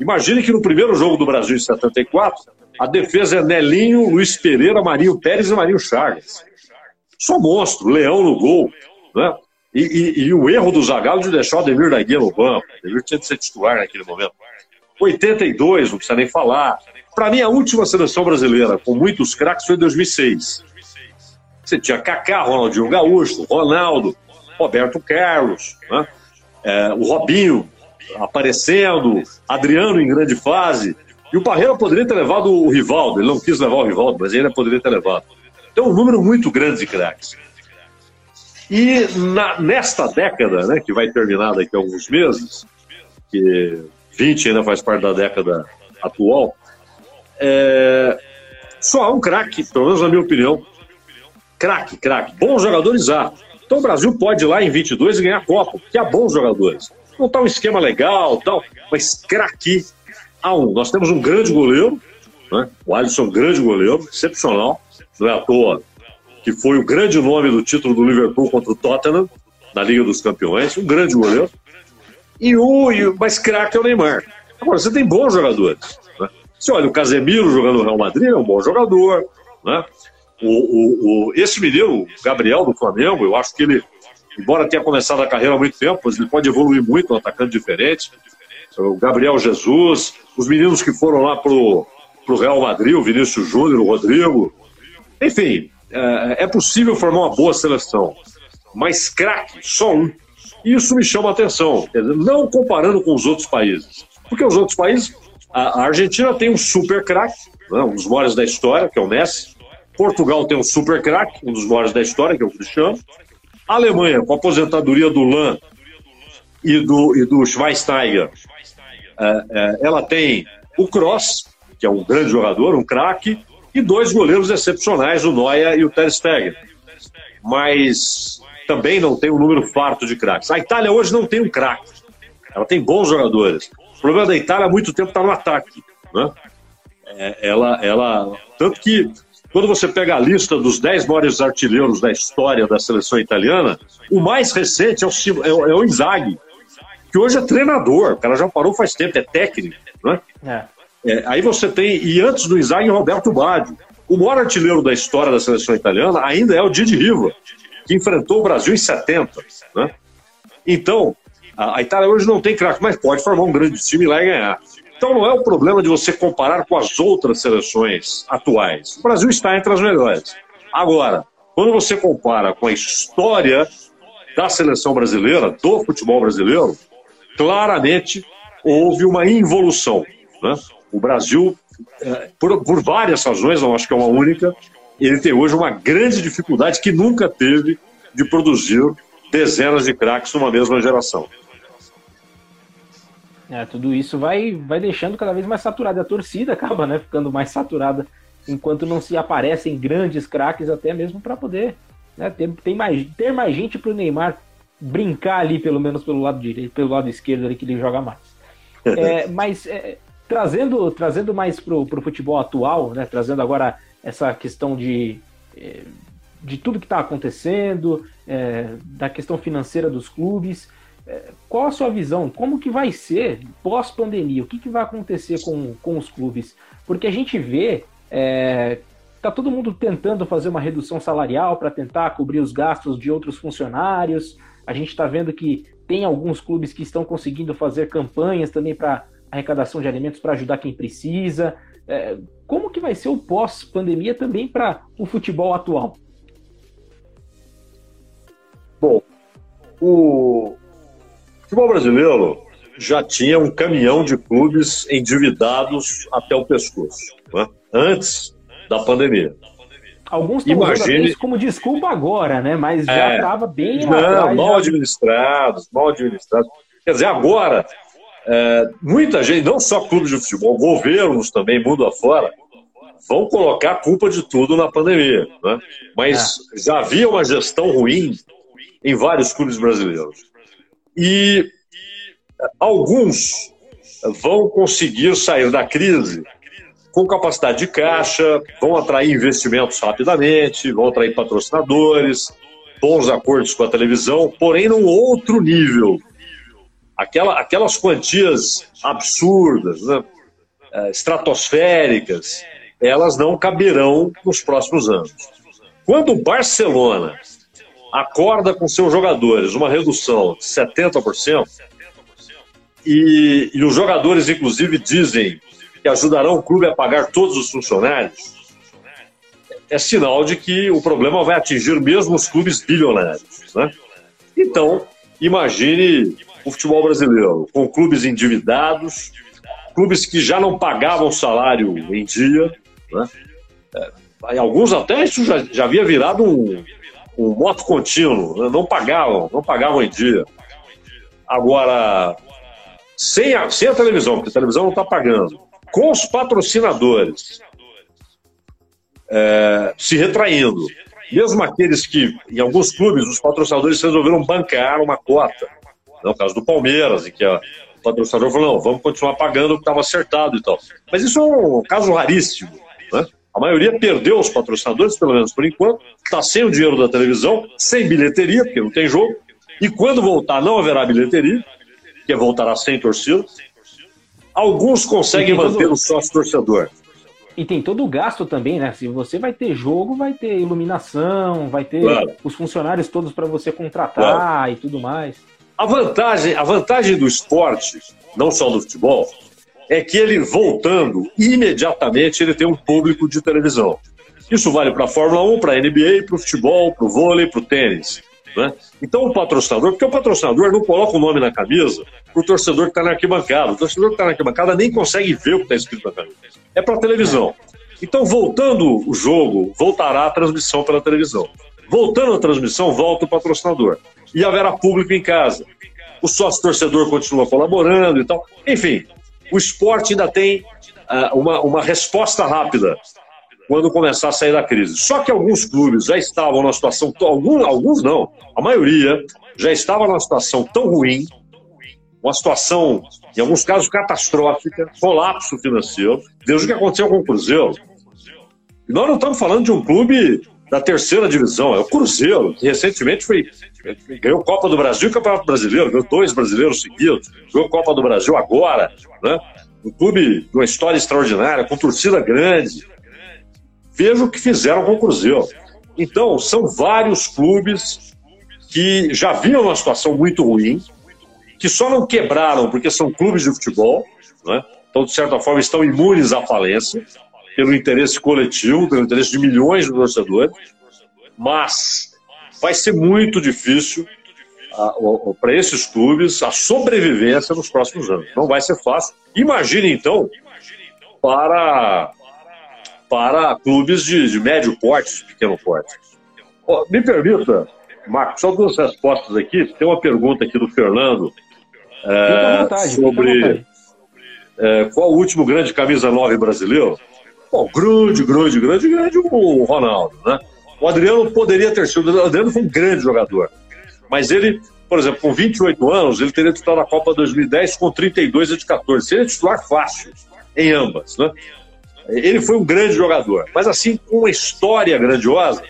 Imagine que no primeiro jogo do Brasil, em 74, a defesa é Nelinho, Luiz Pereira, Marinho Pérez e Marinho Chagas. Só monstro, Leão no gol. Né? E, e, e o erro do Zagallo de deixar o Ademir da Guia no banco. O Ademir tinha de ser titular naquele momento. 82, não precisa nem falar. Para mim, a última seleção brasileira com muitos craques foi em 2006. Você tinha Kaká, Ronaldinho Gaúcho, Ronaldo, Roberto Carlos, né? é, o Robinho aparecendo, Adriano em grande fase. E o Parreira poderia ter levado o Rivaldo, ele não quis levar o Rivaldo, mas ele poderia ter levado. Então, um número muito grande de craques. E na, nesta década, né, que vai terminar daqui a alguns meses, que 20 ainda faz parte da década atual, é, só há um craque, pelo menos na minha opinião. Craque, craque. Bons jogadores há. Então o Brasil pode ir lá em 22 e ganhar a Copa, porque há bons jogadores. Não está um esquema legal, tal, mas craque há um. Nós temos um grande goleiro, né? o Alisson, grande goleiro, excepcional, não é à toa que foi o grande nome do título do Liverpool contra o Tottenham, na Liga dos Campeões, um grande goleiro. E e o mais craque é o Neymar. Agora, você tem bons jogadores. Né? Você olha o Casemiro jogando no Real Madrid, é um bom jogador. Né? O, o, o, esse menino, o Gabriel do Flamengo, eu acho que ele, embora tenha começado a carreira há muito tempo, mas ele pode evoluir muito, um atacante diferente. O Gabriel Jesus, os meninos que foram lá pro, pro Real Madrid, o Vinícius Júnior, o Rodrigo. Enfim, é, é possível formar uma boa seleção, mas craque, só um. Isso me chama a atenção, não comparando com os outros países. Porque os outros países, a, Argentina tem um super craque, né, um dos maiores da história, que é o Messi. Portugal tem um super craque, um dos maiores da história, que é o Cristiano. A Alemanha, com a aposentadoria do Lan e do, e do Schweinsteiger, é, é, ela tem o Kroos, que é um grande jogador, um craque, e dois goleiros excepcionais, o Neuer e o Ter Stegen. Mas também não tem um número farto de craques. A Itália hoje não tem um craque. Ela tem bons jogadores. O problema da Itália há muito tempo está no ataque. Né? É, ela, ela, tanto que quando você pega a lista dos 10 maiores artilheiros da história da seleção italiana, o mais recente é o, é o, é o Inzaghi, que hoje é treinador, o cara já parou faz tempo, é técnico. Né? É. É, aí você tem, e antes do Inzaghi, Roberto Baggio. O maior artilheiro da história da seleção italiana ainda é o Didi Riva, que enfrentou o Brasil em 70. Né? Então, a, Itália hoje não tem craque, mas pode formar um grande time lá e ganhar. Então não é o problema de você comparar com as outras seleções atuais. O Brasil está entre as melhores. Agora, quando você compara com a história da seleção brasileira, do futebol brasileiro, claramente houve uma involução. Né? O Brasil, é, por, por várias razões, não acho que é uma única, ele tem hoje uma grande dificuldade que nunca teve de produzir dezenas de craques numa mesma geração. É, tudo isso vai, vai deixando cada vez mais saturada. A torcida acaba né, ficando mais saturada enquanto não se aparecem grandes craques, até mesmo para poder né, ter, ter, mais, ter mais gente para o Neymar brincar ali, pelo menos pelo lado direito, pelo lado esquerdo ali que ele joga mais. É, mas é, trazendo, trazendo mais para o futebol atual, né, trazendo agora essa questão de, é, de tudo que está acontecendo, é, da questão financeira dos clubes. É, qual a sua visão? Como que vai ser pós-pandemia? O que, que vai acontecer com, com os clubes? Porque a gente vê é, tá todo mundo tentando fazer uma redução salarial para tentar cobrir os gastos de outros funcionários. A gente está vendo que tem alguns clubes que estão conseguindo fazer campanhas também para arrecadação de alimentos para ajudar quem precisa. É, como que vai ser o pós-pandemia também para o futebol atual? Bom, o, futebol brasileiro já tinha um caminhão de clubes endividados até o pescoço, né? antes da pandemia. Alguns estão Imagine... como desculpa agora, né? Mas já estava é, bem Não, atrás, mal já... administrados, mal administrados. Quer dizer, agora, é, muita gente, não só clubes de futebol, governos também, mundo afora, vão colocar a culpa de tudo na pandemia. Né? Mas é. já havia uma gestão ruim em vários clubes brasileiros. E alguns vão conseguir sair da crise com capacidade de caixa, vão atrair investimentos rapidamente, vão atrair patrocinadores, bons acordos com a televisão, porém num outro nível. Aquela, aquelas quantias absurdas, né, é, estratosféricas, elas não caberão nos próximos anos. Quando o Barcelona acorda com seus jogadores uma redução de 70%, e, e os jogadores, inclusive, dizem que ajudarão o clube a pagar todos os funcionários, é sinal de que o problema vai atingir mesmo os clubes bilionários. Né? Então, imagine o futebol brasileiro com clubes endividados, clubes que já não pagavam salário em dia. Né? É, alguns até isso já, já havia virado um, um moto contínuo, né? não pagavam, não pagavam em dia. Agora, sem a, sem a televisão, porque a televisão não está pagando, com os patrocinadores é, se retraindo, mesmo aqueles que, em alguns clubes, os patrocinadores resolveram bancar uma cota, no caso do Palmeiras, em que a, o patrocinador falou, não, vamos continuar pagando o que estava acertado e tal. Mas isso é um caso raríssimo, né? A maioria perdeu os patrocinadores, pelo menos por enquanto, está sem o dinheiro da televisão, sem bilheteria, porque não tem jogo, e quando voltar não haverá bilheteria, que voltará sem torcida. Alguns conseguem manter todo... o sócio torcedor. E tem todo o gasto também, né? Se você vai ter jogo, vai ter iluminação, vai ter claro. os funcionários todos para você contratar claro. e tudo mais. A vantagem, a vantagem do esporte, não só do futebol, é que ele voltando, imediatamente ele tem um público de televisão. Isso vale para a Fórmula 1, para a NBA, para o futebol, para o vôlei, para o tênis. Né? Então o patrocinador, porque o patrocinador não coloca o nome na camisa para o torcedor que está na arquibancada. O torcedor que está na arquibancada nem consegue ver o que está escrito na camisa. É para a televisão. Então, voltando o jogo, voltará a transmissão pela televisão. Voltando a transmissão, volta o patrocinador. E haverá público em casa. O sócio torcedor continua colaborando e tal. Enfim, o esporte ainda tem uh, uma, uma resposta rápida quando começar a sair da crise. Só que alguns clubes já estavam numa situação, alguns, alguns não, a maioria já estava numa situação tão ruim, uma situação, em alguns casos, catastrófica, colapso financeiro. Veja o que aconteceu com o Cruzeiro. E nós não estamos falando de um clube da terceira divisão, é o Cruzeiro, que recentemente foi, ganhou Copa do Brasil e Campeonato Brasileiro, ganhou dois brasileiros seguidos, ganhou Copa do Brasil agora, né? Um clube de uma história extraordinária, com torcida grande. Veja o que fizeram com o Cruzeiro. Então, são vários clubes que já vinham numa situação muito ruim, que só não quebraram porque são clubes de futebol, né? então, de certa forma, estão imunes à falência, pelo interesse coletivo, pelo interesse de milhões de torcedores, mas vai ser muito difícil para esses clubes a sobrevivência nos próximos anos. Não vai ser fácil. Imagine, então, para, para clubes de, de médio porte, de pequeno porte. Oh, me permita, Marcos, só duas respostas aqui. Tem uma pergunta aqui do Fernando é, vontade, sobre é, qual o último grande camisa 9 brasileiro. Bom, grande, grande, grande, grande o Ronaldo, né? O Adriano poderia ter sido. O Adriano foi um grande jogador. Mas ele, por exemplo, com 28 anos, ele teria disputado a Copa 2010 com 32 e de 14. Seria titular fácil em ambas, né? Ele foi um grande jogador. Mas assim, com uma história grandiosa,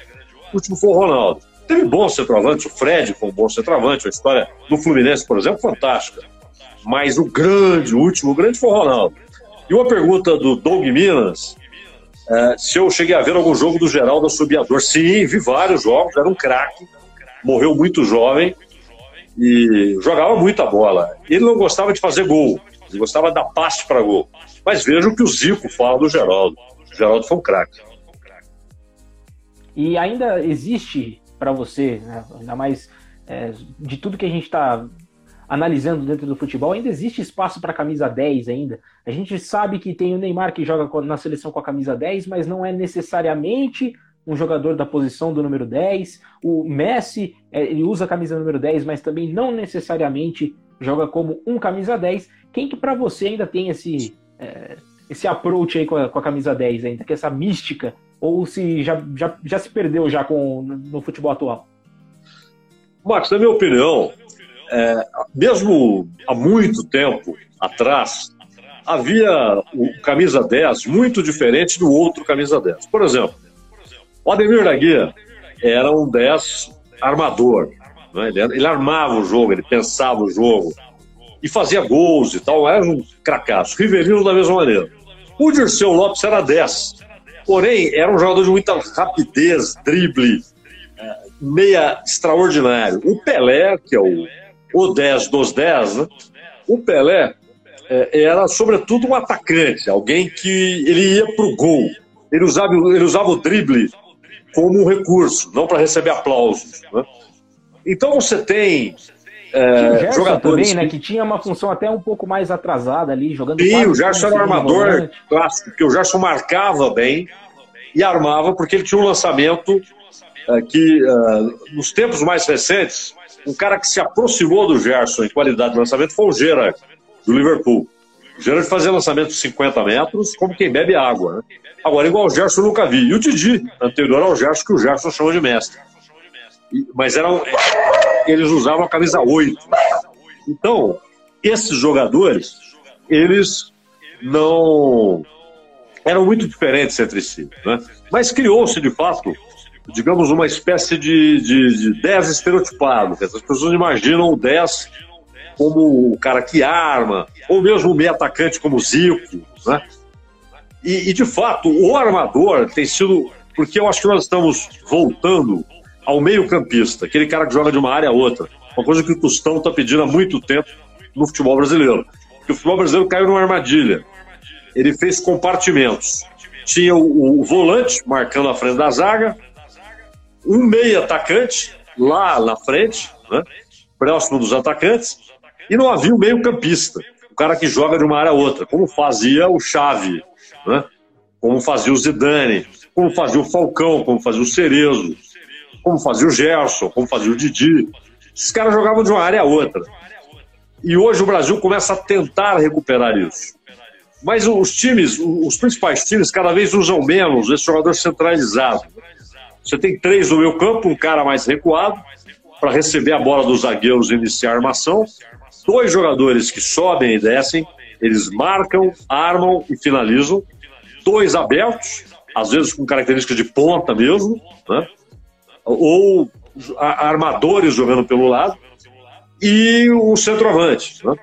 o último foi o Ronaldo. Teve bons centroavantes, o Fred foi um bom centroavante, a história do Fluminense, por exemplo, fantástica. Mas o grande, o último grande foi o Ronaldo. E uma pergunta do Doug Minas, é, se eu cheguei a ver algum jogo do Geraldo Assobiador. Sim, vi vários jogos, era um craque, morreu muito jovem e jogava muita bola. Ele não gostava de fazer gol, ele gostava da passe para gol. Mas veja o que o Zico fala do Geraldo. O Geraldo foi um craque. E ainda existe para você, né? ainda mais é, de tudo que a gente está analisando dentro do futebol, ainda existe espaço para camisa 10 ainda. A gente sabe que tem o Neymar que joga na seleção com a camisa 10, mas não é necessariamente um jogador da posição do número 10. O Messi, é, ele usa a camisa número 10, mas também não necessariamente joga como um camisa 10. Quem que para você ainda tem esse, é, esse approach aí com a, com a camisa 10 ainda, que essa mística ou se já, já, já se perdeu já com, no futebol atual? Max, na minha opinião, é, mesmo há muito tempo atrás, havia o camisa 10 muito diferente do outro camisa 10. Por exemplo, o Ademir da Guia era um 10 armador. Né? Ele, ele, armava o jogo, ele pensava o jogo e fazia gols e tal, era um cracaço. Rivelino da mesma maneira. O Dirceu Lopes era 10. Porém, era um jogador de muita rapidez, drible, é, meia extraordinário. O Pelé, que é o, o 10 dos 10, né? o Pelé é, era, sobretudo, um atacante, alguém que ele ia para o gol. Ele usava, ele usava o drible como um recurso, não para receber aplausos. Né? Então você tem é, o Gerson jogadores também, né, que tinha uma função até um pouco mais atrasada ali, jogando. Sim, o Gerson era um armador clássico, porque o Gerson marcava bem e armava, porque ele tinha um lançamento que, é, nos tempos mais recentes, um cara que se aproximou do Gerson em qualidade de lançamento foi o Gerard, do Liverpool. O Gerard fazia lançamento de 50 metros como quem bebe água. Né? Agora, igual o Gerson, eu nunca vi. E o Didi, anterior ao Gerson, que o Gerson chama de mestre. Mas eram, eles usavam a camisa 8. Então, esses jogadores, eles não eram muito diferentes entre si. Né? Mas criou-se, de fato, digamos, uma espécie de, de, de 10 estereotipado. As pessoas imaginam o 10 como o cara que arma, ou mesmo o meio atacante como Zico. Né? E, e, de fato, o armador tem sido. Porque eu acho que nós estamos voltando ao meio-campista, aquele cara que joga de uma área a outra. Uma coisa que o Tostão está pedindo há muito tempo no futebol brasileiro. Porque o futebol brasileiro caiu numa armadilha. Ele fez compartimentos. Tinha o, o volante marcando a frente da zaga, um meio atacante lá na frente, né, próximo dos atacantes, e não havia o meio-campista, o cara que joga de uma área a outra, como fazia o Xavi, né, como fazia o Zidane, como fazia o Falcão, como fazia o Cerezo, como fazia o Gerson, como fazia o Didi. Esses caras jogavam de uma área a outra. E hoje o Brasil começa a tentar recuperar isso. Mas os times, os principais times, cada vez usam menos esse jogador centralizado. Você tem três no meio campo, um cara mais recuado, para receber a bola dos zagueiros e iniciar a armação. Dois jogadores que sobem e descem, eles marcam, armam e finalizam. Dois abertos, às vezes com características de ponta mesmo, né? ou armadores jogando pelo lado, e o centroavante. Né?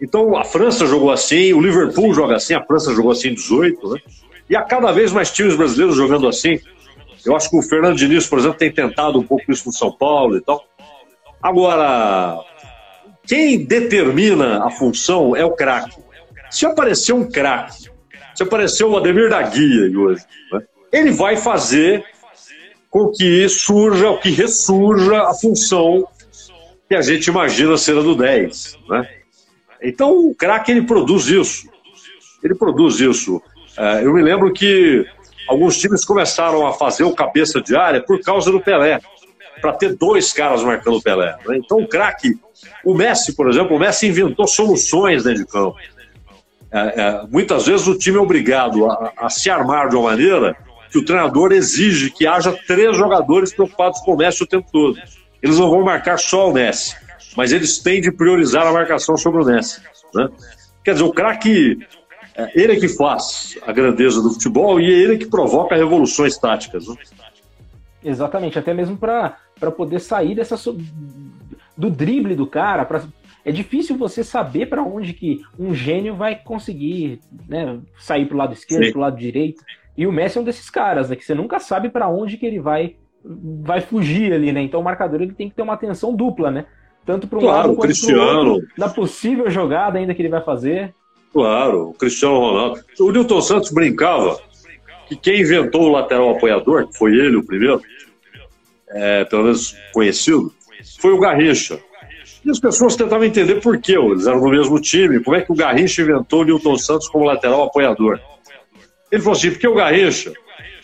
Então a França jogou assim, o Liverpool joga assim, a França jogou assim em 18, né? E há cada vez mais times brasileiros jogando assim. Eu acho que o Fernando Diniz, por exemplo, tem tentado um pouco isso no São Paulo e tal. Agora, quem determina a função é o craque. Se aparecer um craque, se aparecer o Ademir da Guia hoje, né, ele vai fazer com que surja, que ressurja a função que a gente imagina ser a do 10. Né? Então o craque ele produz isso. Ele produz isso. É, eu me lembro que alguns times começaram a fazer o cabeça de área por causa do Pelé, para ter dois caras marcando o Pelé. Né? Então o craque, o Messi, por exemplo, o Messi inventou soluções dentro de campo. É, é, muitas vezes o time é obrigado a, a se armar de uma maneira que o treinador exige que haja três jogadores preocupados com o Messi o tempo todo. Eles não vão marcar só o Messi, mas eles têm de priorizar a marcação sobre o Messi. Né? Quer dizer, o craque, é, ele é que faz a grandeza do futebol e é ele que provoca revoluções táticas. Né? Exatamente, até mesmo para poder sair dessa do drible do cara, pra, é difícil você saber para onde que um gênio vai conseguir né, sair para o lado esquerdo, para o lado direito. E o Messi é um desses caras, né, que você nunca sabe para onde que ele vai vai fugir ali, né? Então o marcador ele tem que ter uma atenção dupla, né? Tanto para um claro, lado quanto Cristiano. Outro, da possível jogada ainda que ele vai fazer. Claro, o Cristiano Ronaldo. O Nilton Santos brincava que quem inventou o lateral apoiador, que foi ele o primeiro, é, pelo menos conhecido, foi o Garrincha. E as pessoas tentavam entender por quê, eles eram do mesmo time, como é que o Garrincha inventou o Nilton Santos como lateral apoiador. Ele falou assim, porque o Garrincha,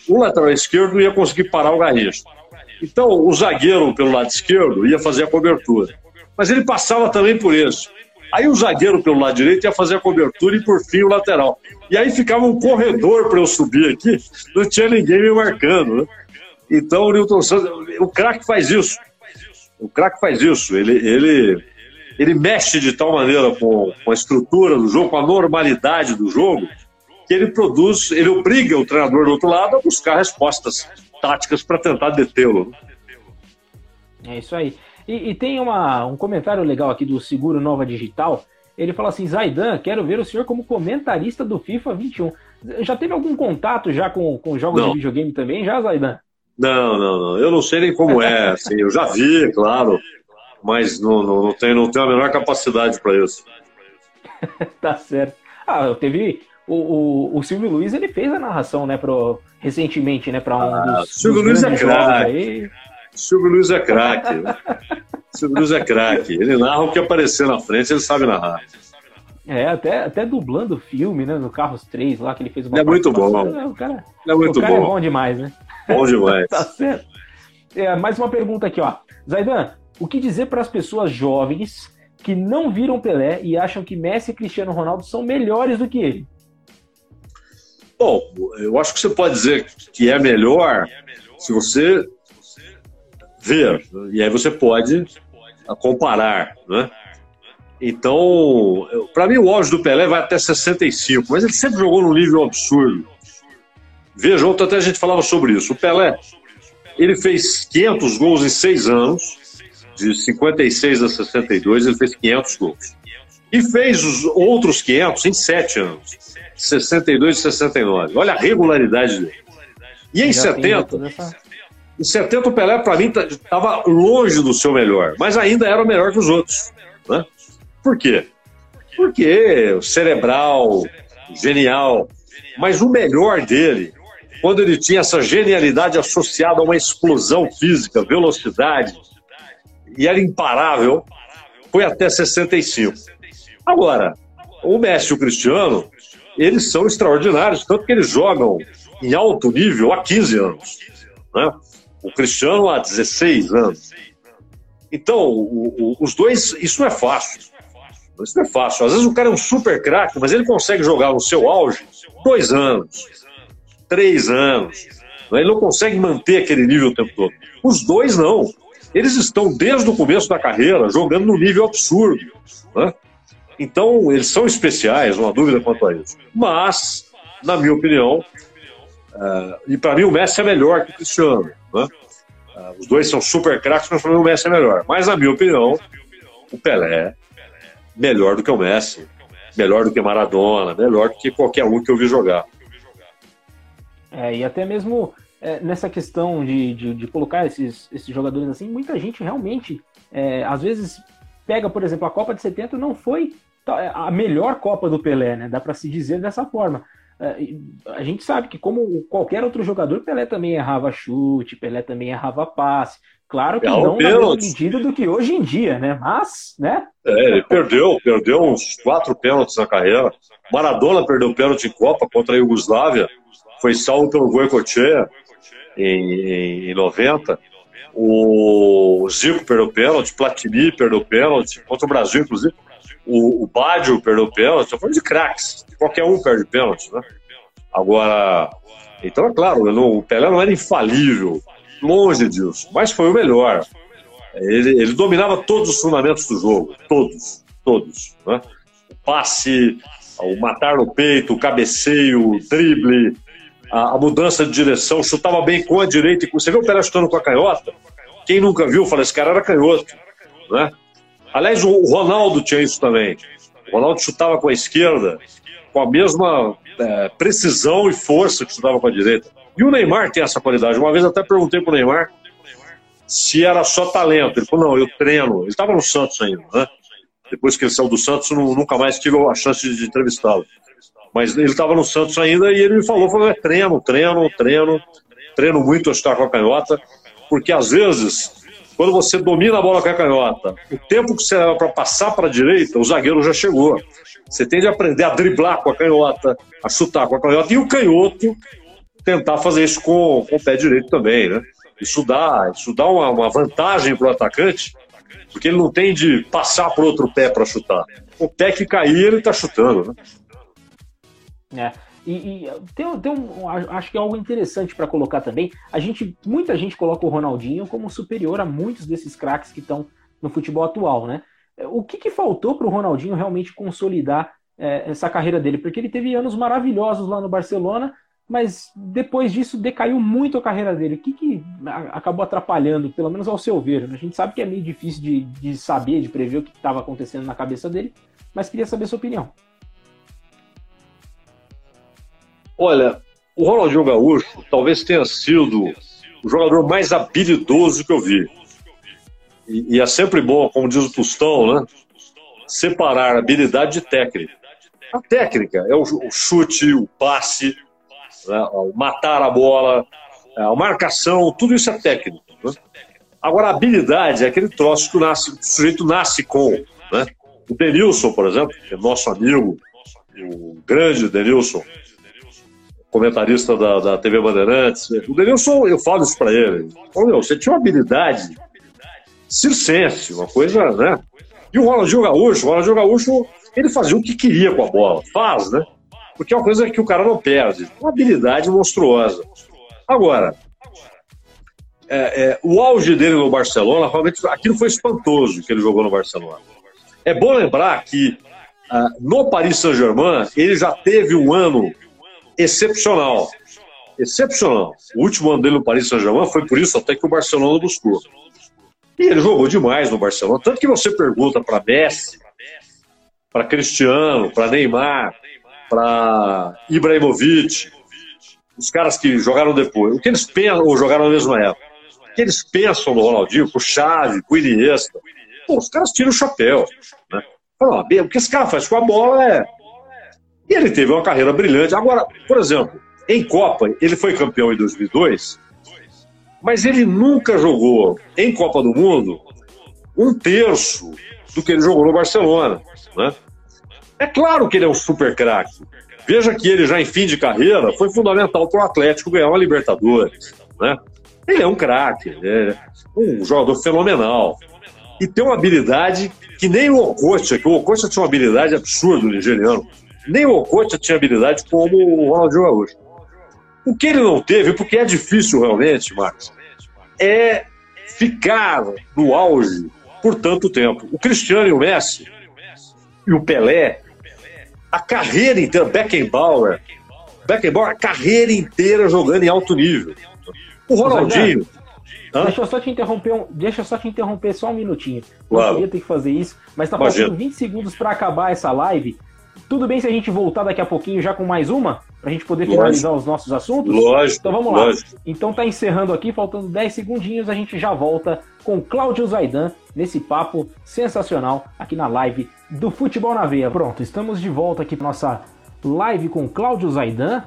o lateral esquerdo ia conseguir parar o Garrincha. Então, o zagueiro pelo lado esquerdo ia fazer a cobertura. Mas ele passava também por isso. Aí o zagueiro pelo lado direito ia fazer a cobertura e por fim o lateral. E aí ficava um corredor para eu subir aqui, não tinha ninguém me marcando. Né? Então o Newton Santos, o craque faz isso. O craque faz isso. Ele, ele, ele mexe de tal maneira com, com a estrutura do jogo, com a normalidade do jogo, que ele produz, ele obriga o treinador do outro lado a buscar respostas táticas para tentar detê-lo. É isso aí. E, e, tem uma, um comentário legal aqui do Seguro Nova Digital. Ele fala assim: Zaidan, quero ver o senhor como comentarista do FIFA 21. Já teve algum contato já com, com jogos não. de videogame também, já, Zaidan? Não, não, não. Eu não sei nem como é. Assim, eu já vi, claro, mas não, não, não, tenho, não tenho a menor capacidade para isso. tá certo. Ah, teve o, o, o, Silvio Luiz ele fez a narração, né, pro, recentemente, né, para um ah, dos, Silvio dos Luiz é craque. Silvio Luiz é craque. Silvio Luiz é craque. Ele narra o que aparecer na frente, ele sabe narrar. É, até, até dublando o filme, né, no Carros 3 lá, que ele fez uma É muito bom. É, o cara, é muito o cara bom. é bom demais, né? Bom demais. tá certo. É, mais uma pergunta aqui, ó. Zaidan, o que dizer para as pessoas jovens que não viram Pelé e acham que Messi e Cristiano Ronaldo são melhores do que ele? Bom, eu acho que você pode dizer que é melhor se você ver, e aí você pode comparar, né? Então, para mim o auge do Pelé vai até 65, mas ele sempre jogou num nível absurdo. Veja, ontem até a gente falava sobre isso. O Pelé, ele fez 500 gols em seis anos, de 56 a 62, ele fez 500 gols. E fez os outros 500 em sete anos. 62 e 69. Olha a regularidade dele. E em 70, em 70 o Pelé, para mim, estava longe do seu melhor, mas ainda era melhor que os outros. Né? Por quê? Porque cerebral, genial, mas o melhor dele, quando ele tinha essa genialidade associada a uma explosão física, velocidade, e era imparável, foi até 65. Agora, o Messi e o Cristiano eles são extraordinários, tanto que eles jogam em alto nível há 15 anos. Né? O Cristiano há 16 anos. Então, o, o, os dois, isso não é fácil. Isso não é fácil. Às vezes o cara é um super craque, mas ele consegue jogar no seu auge dois anos, três anos. Né? Ele não consegue manter aquele nível o tempo todo. Os dois não. Eles estão desde o começo da carreira jogando no nível absurdo. Né? Então, eles são especiais, não há dúvida quanto a isso. Mas, na minha opinião, uh, e para mim o Messi é melhor que o Cristiano. Né? Os dois são super craques, mas mim o Messi é melhor. Mas, na minha opinião, o Pelé é melhor do que o Messi, melhor do que Maradona, melhor do que qualquer um que eu vi jogar. É, e até mesmo é, nessa questão de, de, de, colocar esses, esses jogadores assim, muita gente realmente, é, às vezes, pega, por exemplo, a Copa de 70 não foi a melhor Copa do Pelé, né? Dá para se dizer dessa forma. É, a gente sabe que, como qualquer outro jogador, Pelé também errava chute, Pelé também errava passe. Claro que é não na medida do que hoje em dia, né? Mas, né? É, ele perdeu, perdeu uns quatro pênaltis na carreira. Maradona perdeu pênalti em Copa contra a Iugoslávia, foi salvo pelo Goicoechea em, em 90. O Zico perdeu pênalti, Platini perdeu pênalti, contra o Brasil, inclusive. O, o Baggio perdeu pênalti, eu falando de craques, qualquer um perde pênalti, né? Agora, então é claro, o Pelé não era infalível, longe disso, mas foi o melhor. Ele, ele dominava todos os fundamentos do jogo, todos, todos. Né? O passe, o matar no peito, o cabeceio, o drible, a, a, mudança de direção, chutava bem com a direita. Você viu o Pelé chutando com a canhota? Quem nunca viu, fala, esse cara era canhoto. Né? Aliás, o Ronaldo tinha isso também. O Ronaldo chutava com a esquerda com a mesma é, precisão e força que chutava com a direita. E o Neymar tem essa qualidade. Uma vez até perguntei para o Neymar se era só talento. Ele falou, não, eu treino. Ele estava no Santos ainda, né? Depois que ele saiu do Santos, nunca mais tive a chance de entrevistá-lo. Mas ele estava no Santos ainda e ele me falou, falou, é treino, treino, treino, treino muito a chutar com a canhota, porque às vezes quando você domina a bola com a canhota, o tempo que você leva para passar para a direita, o zagueiro já chegou. Você tem de aprender a driblar com a canhota, a chutar com a canhota, e o canhoto tentar fazer isso com, com o pé direito também, né? Isso dá, isso dá uma, uma vantagem para o atacante, porque ele não tem de passar para outro pé para chutar. O pé que cair, ele está chutando, né? É. E, e tem, tem um, acho que é algo interessante para colocar também. A gente, muita gente coloca o Ronaldinho como superior a muitos desses craques que estão no futebol atual, né? O que, que faltou para o Ronaldinho realmente consolidar é, essa carreira dele? Porque ele teve anos maravilhosos lá no Barcelona, mas depois disso decaiu muito a carreira dele. O que, que acabou atrapalhando, pelo menos ao seu ver? A gente sabe que é meio difícil de, de saber, de prever o que estava acontecendo na cabeça dele, mas queria saber sua opinião. Olha, o Ronaldinho Gaúcho talvez tenha sido o jogador mais habilidoso que eu vi. E, e é sempre bom, como diz o Tostão, né? Separar habilidade de técnica. A técnica é o, o chute, o passe, né? o matar a bola, é, a marcação, tudo isso é técnico. Né? Agora, a habilidade é aquele troço que o, nasce, o sujeito nasce com. Né? O Denilson, por exemplo, que é nosso amigo, o grande Denilson, comentarista da, da TV Bandeirantes. O Denilson, eu falo isso para ele. Falo, meu, você tinha uma habilidade circense, uma coisa, né? E o Ronaldinho Gaúcho, o Ronaldinho Gaúcho, ele fazia o que queria com a bola. Faz, né? Porque é uma coisa que o cara não perde. Uma habilidade monstruosa. Agora, é, é, o auge dele no Barcelona, realmente, aquilo foi espantoso que ele jogou no Barcelona. É bom lembrar que ah, no Paris Saint-Germain, ele já teve um ano excepcional. Excepcional. O último ano dele no Paris Saint-Germain foi por isso até que o Barcelona buscou. E ele jogou demais no Barcelona. Tanto que você pergunta para Messi, para Cristiano, para Neymar, para Ibrahimovic, os caras que jogaram depois, o que eles pensam, ou jogaram na mesma época, o que eles pensam no Ronaldinho, pro Xavi, pro Iniesta, pô, os caras tiram o chapéu. Né? Falam, o que esse cara faz com a bola é e ele teve uma carreira brilhante. Agora, por exemplo, em Copa, ele foi campeão em 2002, mas ele nunca jogou em Copa do Mundo um terço do que ele jogou no Barcelona. Né? É claro que ele é um super craque. Veja que ele já em fim de carreira foi fundamental para o Atlético ganhar uma Libertadores. Né? Ele é um craque, é um jogador fenomenal. E tem uma habilidade que nem o Okocha, que o Okocha tinha uma habilidade absurda, o nigeriano nem o Okocha tinha habilidade como o Ronaldinho Gaúcho. O que ele não teve, porque é difícil realmente, Marcos, é ficar no auge por tanto tempo. O Cristiano e o Messi e o Pelé, a carreira inteira, Beckenbauer, Beckenbauer, a carreira inteira jogando em alto nível. O Ronaldinho. Deixa eu só te interromper, um, deixa só te interromper só um minutinho. Claro. Eu queria ter que fazer isso, mas tá faltando 20 segundos para acabar essa live. Tudo bem se a gente voltar daqui a pouquinho já com mais uma? para a gente poder finalizar lógico. os nossos assuntos? Lógico. Então vamos lá. Lógico. Então tá encerrando aqui, faltando 10 segundinhos, a gente já volta com Cláudio Zaidan nesse papo sensacional aqui na live do Futebol na Veia. Pronto, estamos de volta aqui para nossa live com Cláudio Zaidan.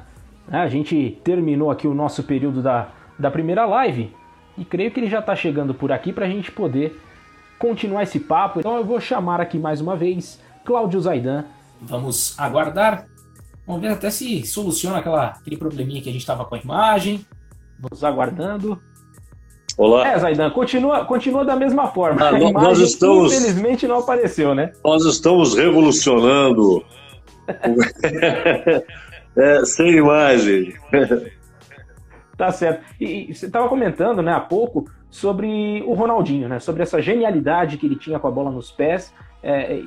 Né? A gente terminou aqui o nosso período da, da primeira live e creio que ele já está chegando por aqui para a gente poder continuar esse papo. Então eu vou chamar aqui mais uma vez Cláudio Zaidan. Vamos aguardar. Vamos ver até se soluciona aquela, aquele probleminha que a gente estava com a imagem. Vamos aguardando. Olá. É, Zaidan, continua, continua da mesma forma. Ah, imagem, nós estamos, infelizmente não apareceu, né? Nós estamos revolucionando. é, sem imagem. Tá certo. E, e você estava comentando, né, há pouco sobre o Ronaldinho, né, sobre essa genialidade que ele tinha com a bola nos pés, é,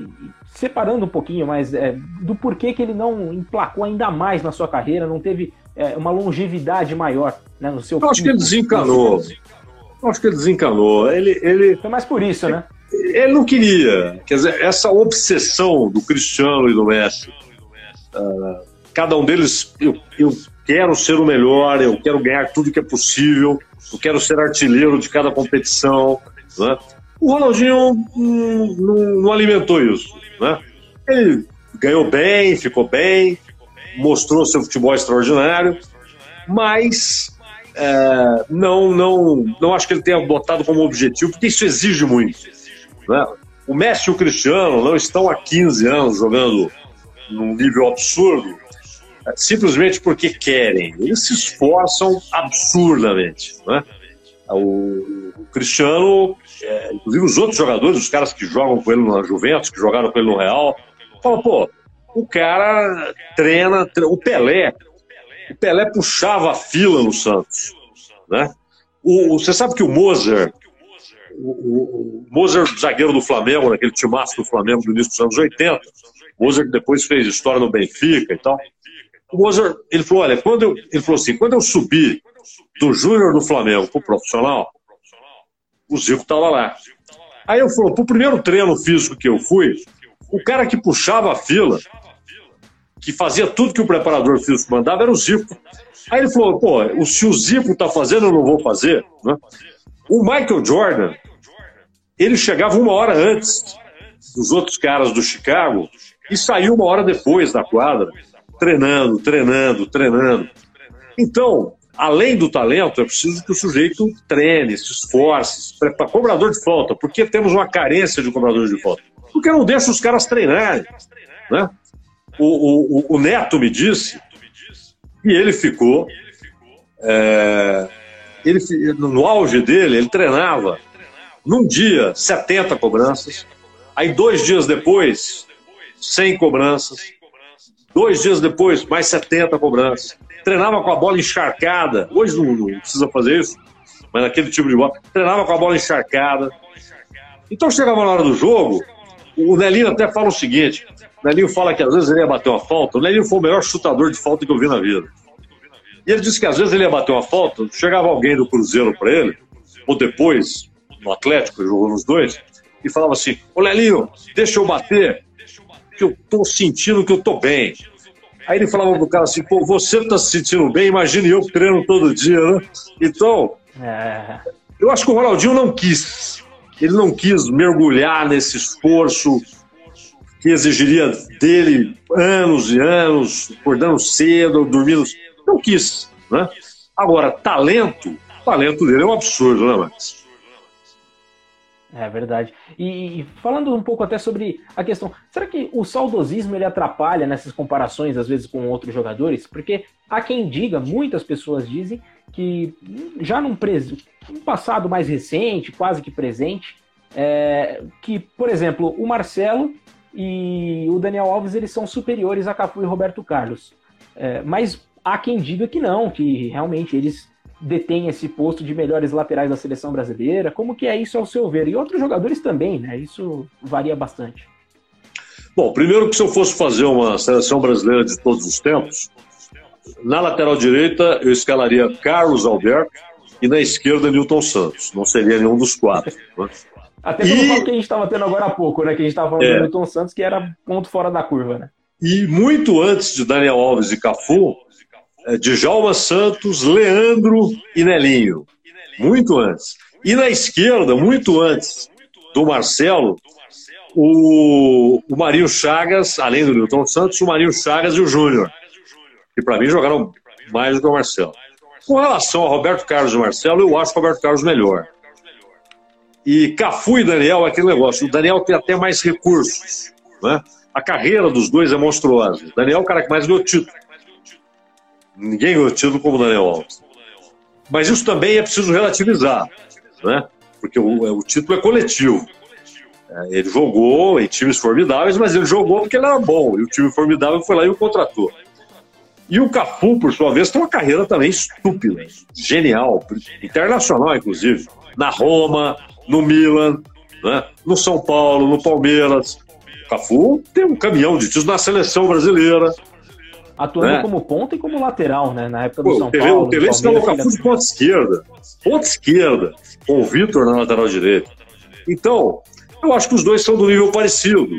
separando um pouquinho mais é, do porquê que ele não emplacou ainda mais na sua carreira, não teve é, uma longevidade maior né, no seu. Eu acho que ele desencanou. Eu acho que ele desencanou. Ele, ele... Foi mais por isso, né? Ele não queria. Quer dizer, essa obsessão do Cristiano e do Messi. Uh, cada um deles, eu, eu quero ser o melhor, eu quero ganhar tudo que é possível, eu quero ser artilheiro de cada competição. Né? O Ronaldinho não, não, alimentou isso. Né? Ele ganhou bem, ficou bem, mostrou seu futebol extraordinário, mas é, não, não, não acho que ele tenha botado como objetivo, porque isso exige muito. Né? O Messi e o Cristiano não estão há 15 anos jogando num nível absurdo simplesmente porque querem. Eles se esforçam absurdamente. Né? O, o Cristiano, é, inclusive os outros jogadores, os caras que jogam com ele na Juventus, que jogaram com ele no Real, falam, pô, o cara treina, treina, o Pelé, o Pelé puxava a fila no Santos. Né? O, o, você sabe que o Moser, o, o, Moser, zagueiro do Flamengo, naquele timaço do Flamengo do início dos anos 80, Moser depois fez história no Benfica e tal o Mozart, ele falou, olha, quando eu, ele falou assim, quando eu subi do júnior do Flamengo pro profissional, o Zico estava lá. Aí eu falou, pro primeiro treino físico que eu fui, o cara que puxava a fila, que fazia tudo que o preparador físico mandava, era o Zico. Aí ele falou, pô, se o Zico tá fazendo, eu não vou fazer. Né? O Michael Jordan, ele chegava uma hora antes dos outros caras do Chicago e saiu uma hora depois da quadra treinando, treinando, treinando. Então, além do talento, é preciso que o sujeito treine, se esforce, para cobrador de falta. Por que temos uma carência de cobradores de falta? Porque não deixa os caras treinarem. Né? O, o, o Neto me disse e ele ficou. É, ele, no auge dele, ele treinava num dia 70 cobranças, aí dois dias depois, 100 cobranças, Dois dias depois, mais 70 cobranças. Treinava com a bola encharcada. Hoje não, não precisa fazer isso, mas naquele tipo de bola. Treinava com a bola encharcada. Então chegava na hora do jogo, o Nelinho até fala o seguinte: o Nelinho fala que às vezes ele ia bater uma falta. O Nelinho foi o melhor chutador de falta que eu vi na vida. E ele disse que às vezes ele ia bater uma falta, chegava alguém do Cruzeiro para ele, ou depois, no Atlético, jogou nos dois, e falava assim: Ô Nelinho, deixa eu bater que eu tô sentindo que eu tô bem. Aí ele falava pro cara assim, pô, você tá se sentindo bem, imagine eu treino todo dia, né? Então, é. eu acho que o Ronaldinho não quis. Ele não quis mergulhar nesse esforço que exigiria dele anos e anos, acordando cedo, dormindo. Não quis, né? Agora, talento, o talento dele é um absurdo, né, Max? É verdade. E, e, falando um pouco até sobre a questão, será que o saudosismo ele atrapalha nessas comparações às vezes com outros jogadores? Porque há quem diga, muitas pessoas dizem que já num, pres... passado mais recente, quase que presente, é... que, por exemplo, o Marcelo e o Daniel Alves eles são superiores a Cafu e Roberto Carlos. É... Mas há quem diga que não, que realmente eles detém esse posto de melhores laterais da seleção brasileira? Como que é isso ao seu ver? E outros jogadores também, né? Isso varia bastante. Bom, primeiro que se eu fosse fazer uma seleção brasileira de todos os tempos, na lateral direita eu escalaria Carlos Alberto e na esquerda Newton Santos. Não seria nenhum dos quatro. Né? Até pelo e... que a gente estava tendo agora há pouco, né? Que a gente estava falando é. do Newton Santos, que era ponto fora da curva, né? E muito antes de Daniel Alves e Cafu, Djalma Santos, Leandro e Nelinho. Muito antes. E na esquerda, muito antes do Marcelo, o, o Marinho Chagas, além do Newton Santos, o Marinho Chagas e o Júnior. Que para mim jogaram mais do que o Marcelo. Com relação a Roberto Carlos e Marcelo, eu acho o Roberto Carlos melhor. E Cafu e Daniel, aquele negócio. O Daniel tem até mais recursos. Né? A carreira dos dois é monstruosa. O Daniel é o cara que mais ganhou título. Ninguém ganhou título como Daniel Alves. Mas isso também é preciso relativizar, né? porque o, o título é coletivo. É, ele jogou em times formidáveis, mas ele jogou porque ele era bom. E o time formidável foi lá e o contratou. E o Cafu, por sua vez, tem uma carreira também estúpida, genial, internacional, inclusive. Na Roma, no Milan, né? no São Paulo, no Palmeiras. O Cafu tem um caminhão de títulos na seleção brasileira. Atuando né? como ponta e como lateral, né? Na época do Pô, São teve, Paulo. Teve esse o Cafu de ponta esquerda. Ponta esquerda, com o Vitor na lateral direita. Então, eu acho que os dois são do nível parecido.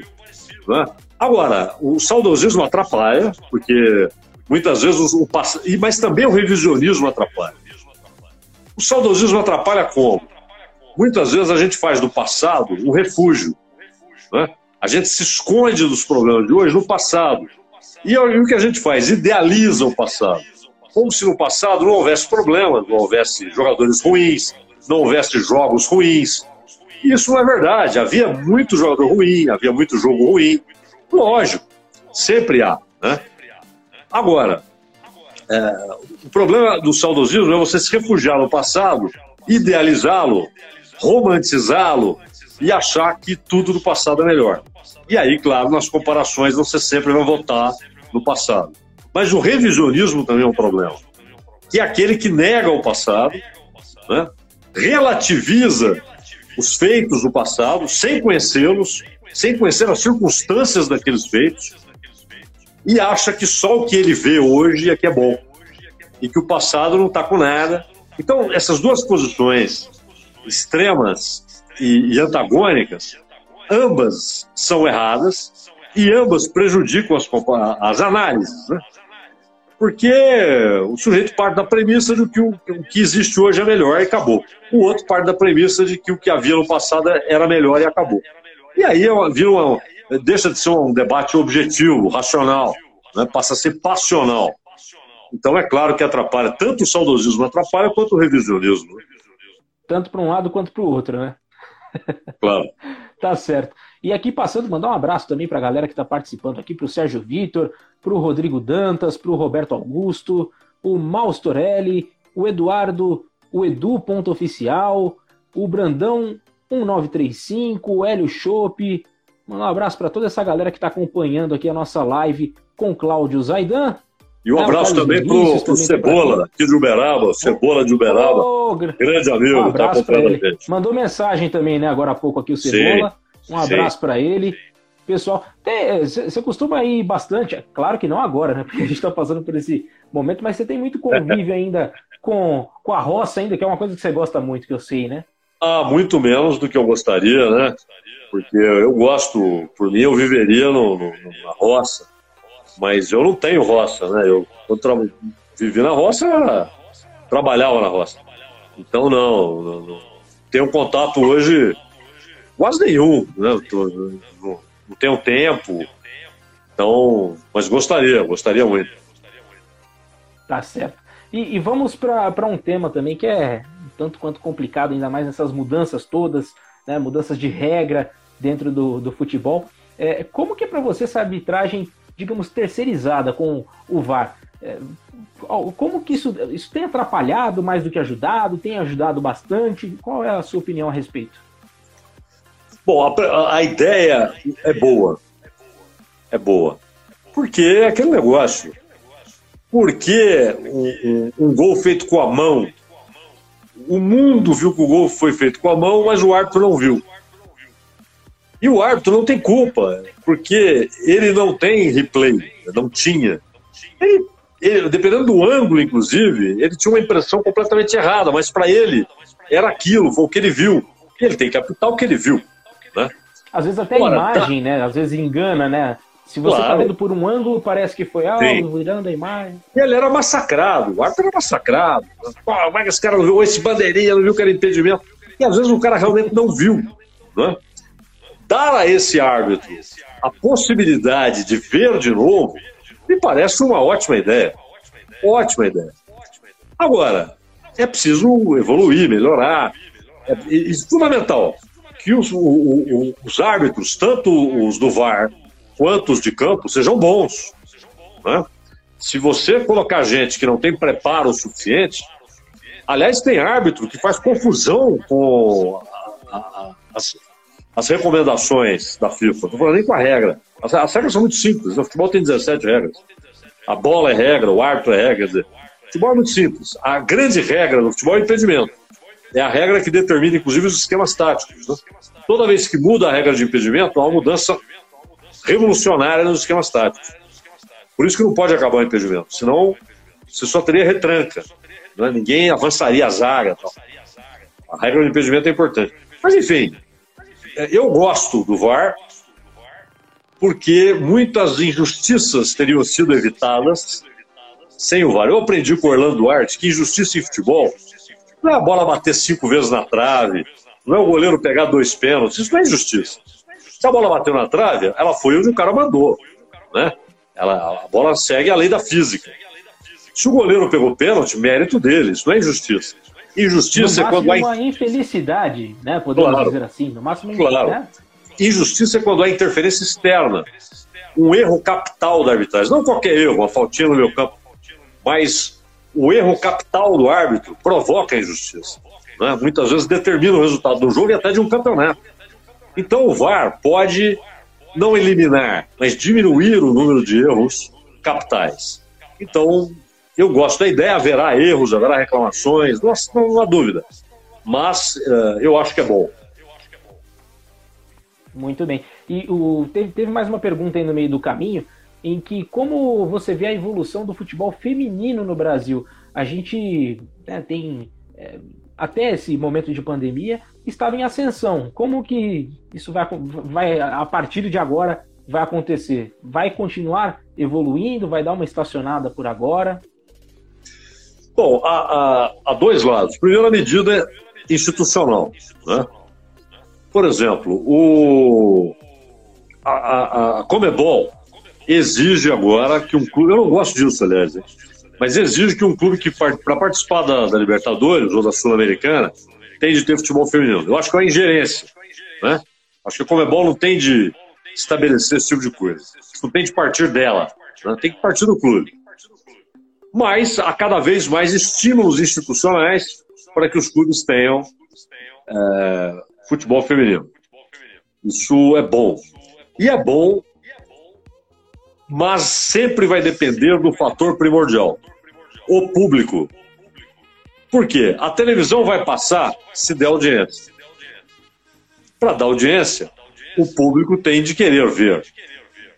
Né? Agora, o saudosismo atrapalha, porque muitas vezes o, o mas também o revisionismo atrapalha. O saudosismo atrapalha como? Muitas vezes a gente faz do passado um refúgio. Né? A gente se esconde dos problemas de hoje no passado. E, o que a gente faz? Idealiza o passado. Como se no passado não houvesse problemas, não houvesse jogadores ruins, não houvesse jogos ruins. Isso não é verdade. Havia muito jogador ruim, havia muito jogo ruim. Lógico, sempre há. Né? Agora, é, o problema do saudosismo é você se refugiar no passado, idealizá-lo, romantizá-lo e achar que tudo do passado é melhor. E aí, claro, nas comparações você sempre vai votar no passado. Mas o revisionismo também é um problema. Que é aquele que nega o passado, né? relativiza os feitos do passado, sem conhecê-los, sem conhecer as circunstâncias daqueles feitos, e acha que só o que ele vê hoje é que é bom, e que o passado não está com nada. Então, essas duas posições extremas e, e antagônicas, ambas são erradas e ambas prejudicam as, as análises. Né? Porque o sujeito parte da premissa de que o, que existe hoje é melhor e acabou. O outro parte da premissa de que o que havia no passado era melhor e acabou. E aí vira uma, deixa de ser um debate objetivo, racional, né? passa a ser passional. Então é claro que atrapalha, tanto o saudosismo atrapalha quanto o revisionismo. Né? tanto para um lado quanto para o outro, né? Claro. tá certo. E aqui passando, mandar um abraço também para a galera que está participando aqui, para o Sérgio Vitor, para o Rodrigo Dantas, para o Roberto Augusto, o Maus Torelli, o Eduardo, o Edu Ponto Oficial, o Brandão 1935, o Hélio Chope. Mandar um abraço para toda essa galera que está acompanhando aqui a nossa live com Cláudio Zaidan. E um é, abraço também pro, pro Cebola, aqui de Uberaba, Cebola de Uberaba. Oh, grande amigo, um tá acompanhando a gente. Mandou mensagem também, né, agora há pouco aqui o Cebola. Sim, um abraço para ele. Pessoal, você costuma ir bastante, claro que não agora, né? Porque a gente está passando por esse momento, mas você tem muito convívio ainda com, com a roça, ainda, que é uma coisa que você gosta muito, que eu sei, né? Ah, muito menos do que eu gostaria, né? Porque eu gosto, por mim, eu viveria no, no na roça mas eu não tenho roça, né? Eu, eu vivi na roça, trabalhava na roça. Então, não, não, não tenho contato hoje quase nenhum, né? Tô, não, não tenho tempo, então, mas gostaria, gostaria muito. Tá certo. E, e vamos para um tema também que é tanto quanto complicado, ainda mais nessas mudanças todas, né? mudanças de regra dentro do, do futebol. É, como que é para você essa arbitragem digamos, terceirizada com o VAR. É, como que isso, isso tem atrapalhado mais do que ajudado? Tem ajudado bastante? Qual é a sua opinião a respeito? Bom, a, a ideia é boa. É boa. Porque é aquele negócio. Porque um, um, um gol feito com a mão, o mundo viu que o gol foi feito com a mão, mas o árbitro não viu. E o árbitro não tem culpa, porque ele não tem replay, não tinha. Ele, ele, dependendo do ângulo, inclusive, ele tinha uma impressão completamente errada, mas para ele era aquilo, foi o que ele viu. Ele tem que apitar o que ele viu. Né? Às vezes até a imagem, tá... né? Às vezes engana, né? Se você tá claro. tá vendo por um ângulo, parece que foi algo, virando a imagem. Ele era massacrado, o árbitro era massacrado. Pô, como é que esse cara não viu esse bandeirinha, não viu que era impedimento? E às vezes o cara realmente não viu. Né? Dar a esse árbitro a possibilidade de ver de novo me parece uma ótima ideia. Ótima ideia. Agora, é preciso evoluir, melhorar. É, é fundamental que os, o, o, os árbitros, tanto os do VAR quanto os de campo, sejam bons. Né? Se você colocar gente que não tem preparo suficiente, aliás, tem árbitro que faz confusão com a, a, as, as, recomendações da FIFA. Não falando nem com a regra. As, as, regras são muito simples. O futebol tem 17 regras. A bola é regra, o árbitro é regra. o futebol é muito simples. A grande regra do futebol é impedimento. É a regra que determina, inclusive, os esquemas táticos. Né? Toda vez que muda a regra de impedimento, há uma mudança revolucionária nos esquemas táticos. Por isso que não pode acabar o impedimento, senão você só teria retranca. Né? Ninguém avançaria a zaga. Tal. A regra do impedimento é importante. Mas, enfim, é, eu gosto do VAR porque muitas injustiças teriam sido evitadas sem o VAR. Eu aprendi com o Orlando Duarte que injustiça em futebol não é a bola bater cinco vezes na trave, não é o goleiro pegar dois pênaltis, isso não é injustiça. Se a bola bateu na trave, ela foi onde o cara mandou. Né? Ela, a bola segue a lei da física. Se o goleiro pegou pênalti, mérito dele, isso não é injustiça. Injustiça é quando há. uma infelicidade, né? Podemos claro. dizer assim. No máximo, claro. Né? Injustiça é quando há interferência externa. Um erro capital da arbitragem. Não qualquer erro, uma faltinha no meu campo. Mas o erro capital do árbitro provoca a injustiça. Né? Muitas vezes determina o resultado do jogo e até de um campeonato. Então o VAR pode não eliminar, mas diminuir o número de erros capitais. Então, eu gosto da ideia, haverá erros, haverá reclamações, não, não há dúvida. Mas uh, eu acho que é bom. Muito bem. E o, teve, teve mais uma pergunta aí no meio do caminho em que como você vê a evolução do futebol feminino no Brasil. A gente né, tem é, até esse momento de pandemia estava em ascensão. Como que isso vai, vai a partir de agora vai acontecer? Vai continuar evoluindo? Vai dar uma estacionada por agora? Bom, há, há, há dois lados. Primeiro, a medida institucional. Né? Por exemplo, o, a, a, a Comebol exige agora que um clube, eu não gosto disso, aliás, mas exige que um clube que para participar da, da, Libertadores ou da Sul-Americana tem de ter futebol feminino. Eu acho que é uma ingerência, né? Acho que a Comebol não tem de estabelecer esse tipo de coisa. Não tem de partir dela, né? tem que partir do clube. Mas há cada vez mais estímulos institucionais para que os clubes tenham é, futebol feminino. Isso é bom. E é bom mas sempre vai depender do fator primordial: o público. Por quê? A televisão vai passar se der audiência. Para dar audiência, o público tem de querer ver.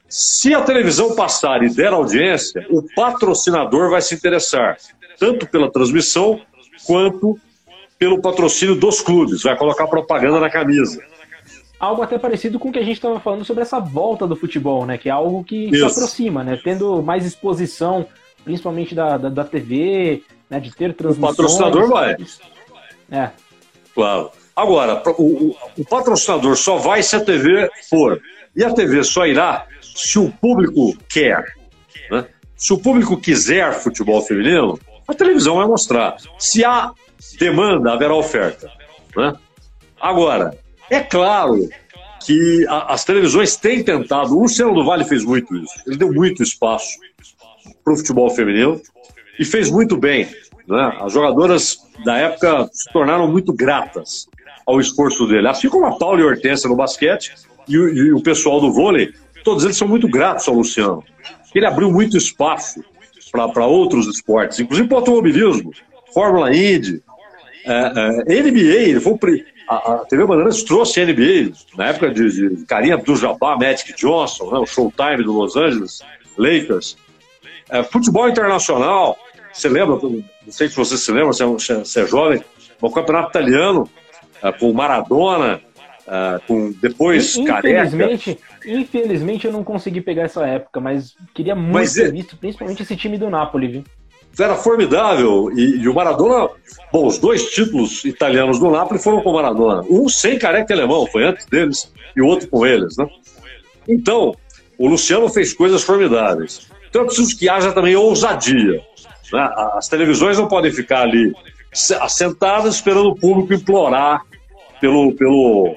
Se a televisão passar e der audiência, o patrocinador vai se interessar, tanto pela transmissão quanto pelo patrocínio dos clubes, vai colocar propaganda na camisa algo até parecido com o que a gente estava falando sobre essa volta do futebol, né? Que é algo que Isso. se aproxima, né? Tendo mais exposição, principalmente da, da, da TV, né? De ter transmissões. O patrocinador vai. É. Claro. Agora, o, o, o patrocinador só vai se a TV for. E a TV só irá se o público quer. Né? Se o público quiser futebol feminino, a televisão vai mostrar. Se há demanda, haverá oferta. Né? Agora, é claro que a, as televisões têm tentado, o Luciano do Vale fez muito isso, ele deu muito espaço para o futebol feminino e fez muito bem. Né? As jogadoras da época se tornaram muito gratas ao esforço dele, assim como a Paula e a Hortência no basquete e o, e o pessoal do vôlei, todos eles são muito gratos ao Luciano. Ele abriu muito espaço para outros esportes, inclusive para o automobilismo, Fórmula Indy, é, é, NBA, ele foi a, a TV Bandeirantes trouxe a NBA, na época de, de Karim Abdul-Jabbar, Magic Johnson, né, o Showtime do Los Angeles Lakers. É, futebol internacional, você lembra, não sei se você se lembra, você é, você é jovem, o campeonato italiano, é, com Maradona, uh, com depois infelizmente, careca. Infelizmente eu não consegui pegar essa época, mas queria muito mas ter é... visto, principalmente esse time do Napoli, viu? Era formidável. E, e, o Maradona, bom, os dois títulos italianos do Napoli foram com o Maradona. Um sem careca alemão, foi antes deles, e o outro com eles, né? Então, o Luciano fez coisas formidáveis. Então é preciso que haja também ousadia. Né? As televisões não podem ficar ali assentadas esperando o público implorar pelo, pelo,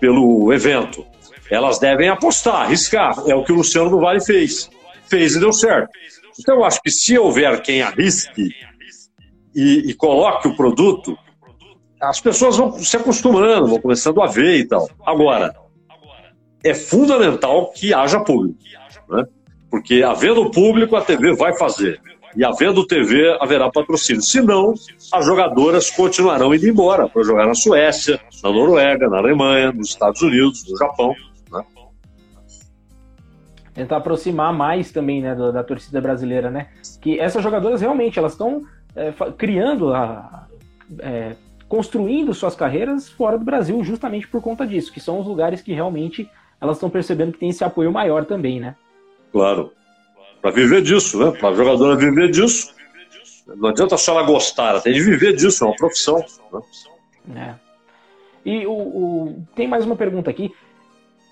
pelo evento. Elas devem apostar, arriscar. É o que o Luciano do Vale fez. Fez e deu certo. Então eu acho que se houver quem arrisque e, e coloque o produto, as pessoas vão se acostumando, vão começando a ver e tal. Agora, é fundamental que haja público. Né? Porque havendo público, a TV vai fazer. E havendo TV, haverá patrocínio. Senão, as jogadoras continuarão indo embora para jogar na Suécia, na Noruega, na Alemanha, nos Estados Unidos, no Japão. Tentar aproximar mais também né, da, da, torcida brasileira, né? Que essas jogadoras realmente elas estão é, criando, a, é, construindo suas carreiras fora do Brasil justamente por conta disso, que são os lugares que realmente elas estão percebendo que tem esse apoio maior também, né? Claro para viver disso, né? Para a jogadora viver disso. Não adianta só ela gostar, ela tem de viver disso, é uma profissão. Né? É. E o, o, tem mais uma pergunta aqui.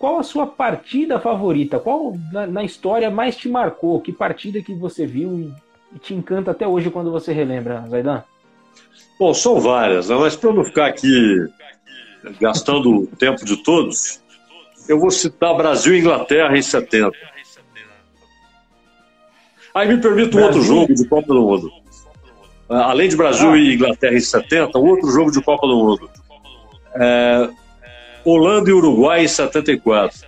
Qual a sua partida favorita? Qual na, na história mais te marcou? Que partida que você viu e, e, te encanta até hoje quando você relembra, Zaidan? Bom, são várias, né? mas para não ficar aqui gastando o tempo de todos, eu vou citar Brasil e Inglaterra em 70. Aí me permite um outro jogo de Copa do Mundo. Ah, além de Brasil ah. e Inglaterra em 70, um outro jogo de Copa do Mundo. É, Holanda e Uruguai em 74.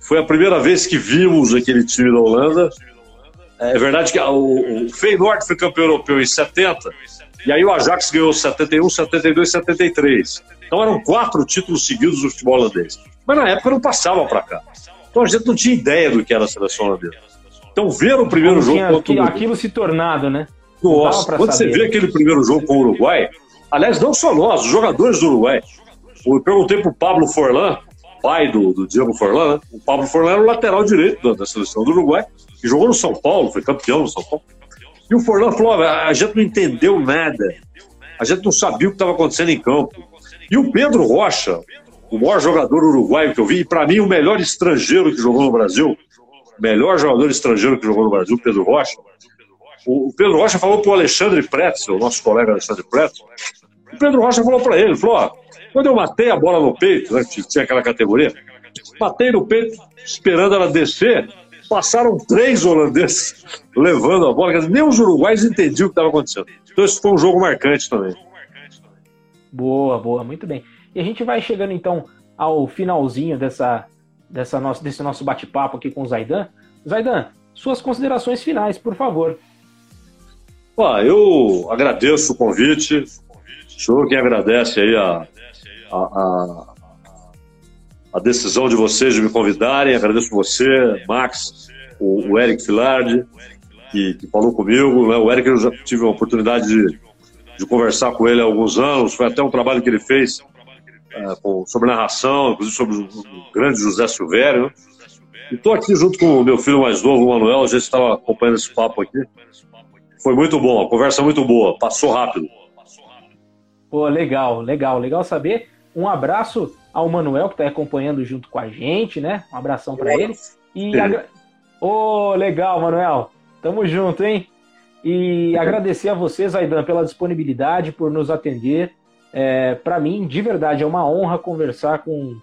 Foi a primeira vez que vimos aquele time da Holanda. É verdade que o, o Feyenoord foi campeão europeu em 70, e aí o Ajax ganhou 71, 72 73. Então eram quatro títulos seguidos do futebol holandês. Mas na época não passava para cá. Então a gente não tinha ideia do que era a seleção holandesa. Então, ver o primeiro Como jogo. Tinha, contra aquilo se tornado, né? Nossa, quando saber. você vê aquele primeiro jogo com o Uruguai, aliás, não só nós, os jogadores do Uruguai. Eu perguntei pro Pablo Forlan, pai do, do Diego Forlan, né? O Pablo Forlan era o lateral direito da, da, seleção do Uruguai, que jogou no São Paulo, foi campeão no São Paulo. E o Forlan falou: a gente não entendeu nada, a gente não sabia o que estava acontecendo em campo. E o Pedro Rocha, o maior jogador uruguaio que eu vi, e para mim o melhor estrangeiro que jogou no Brasil, melhor jogador estrangeiro que jogou no Brasil, Pedro Rocha. O Pedro Rocha falou para o Alexandre Pretzel, nosso colega Alexandre Pretzel. O Pedro Rocha falou para ele: falou, ó, quando eu matei a bola no peito, né, que tinha aquela categoria, matei no peito, esperando ela descer, passaram três holandeses levando a bola. Nem os uruguais entendiam o que estava acontecendo. Então, esse foi um jogo marcante também. Boa, boa, muito bem. E a gente vai chegando então ao finalzinho dessa, dessa nossa, desse nosso bate-papo aqui com o Zaidan. Zaidan, suas considerações finais, por favor. Ah, eu agradeço o convite. Sou quem agradece aí a, a, a, a, decisão de vocês de me convidarem. Agradeço você, Max, o, o Eric Filardi, que, que, falou comigo. Né? O Eric eu já tive a oportunidade de, de conversar com ele há alguns anos. Foi até um trabalho que ele fez é, com, sobre narração, inclusive sobre o grande José Silvério. E estou aqui junto com o meu filho mais novo, o Manuel, a gente estava acompanhando esse papo aqui. Foi muito bom, a conversa é muito boa, passou rápido. Pô, legal, legal, legal saber. Um abraço ao Manuel que está acompanhando junto com a gente, né? Um abração para ele. E agra... oh, legal, Manuel. Tamo junto, hein? E agradecer a vocês, Aidan, pela disponibilidade, por nos atender. É, para mim, de verdade, é uma honra conversar com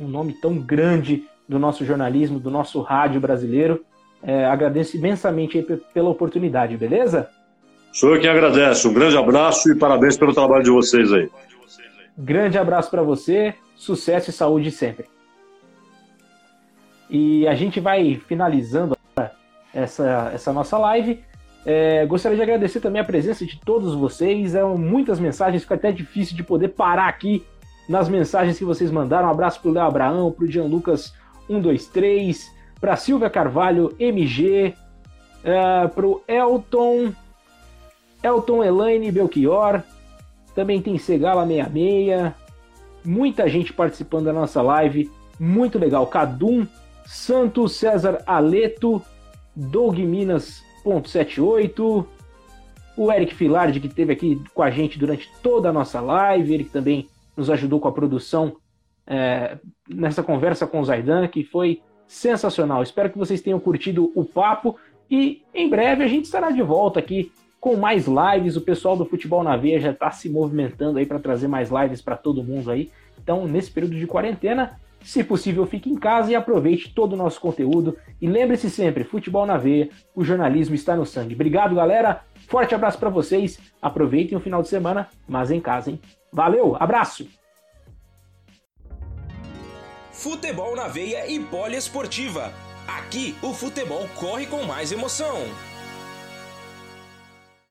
um nome tão grande do nosso jornalismo, do nosso rádio brasileiro. É, agradeço imensamente pela oportunidade, beleza? Sou eu quem agradece. Um grande abraço e parabéns pelo trabalho de vocês aí. Grande abraço para você, sucesso e saúde sempre. E a gente vai finalizando essa, essa nossa live. É, gostaria de agradecer também a presença de todos vocês. Eram muitas mensagens, fica até difícil de poder parar aqui nas mensagens que vocês mandaram. Um abraço para o Léo Abraão, para o Jean Lucas 123, para Silvia Carvalho, MG, é, para o Elton, Elton Elaine Belchior, também tem Segala 66, muita gente participando da nossa live, muito legal. Cadum, Santos, César Aleto, Doug Minas.78, o Eric Filardi, que esteve aqui com a gente durante toda a nossa live, ele que também nos ajudou com a produção é, nessa conversa com o Zaidan, que foi sensacional. Espero que vocês tenham curtido o papo. E em breve a gente estará de volta aqui com mais lives. O pessoal do Futebol na Veia já está se movimentando aí para trazer mais lives para todo mundo aí. Então, nesse período de quarentena, se possível, fique em casa e aproveite todo o nosso conteúdo. E lembre-se sempre, futebol na veia, o jornalismo está no sangue. Obrigado, galera. Forte abraço para vocês. Aproveitem o final de semana, mas em casa, hein? Valeu, abraço. Futebol na veia e poliesportiva. Aqui o futebol corre com mais emoção.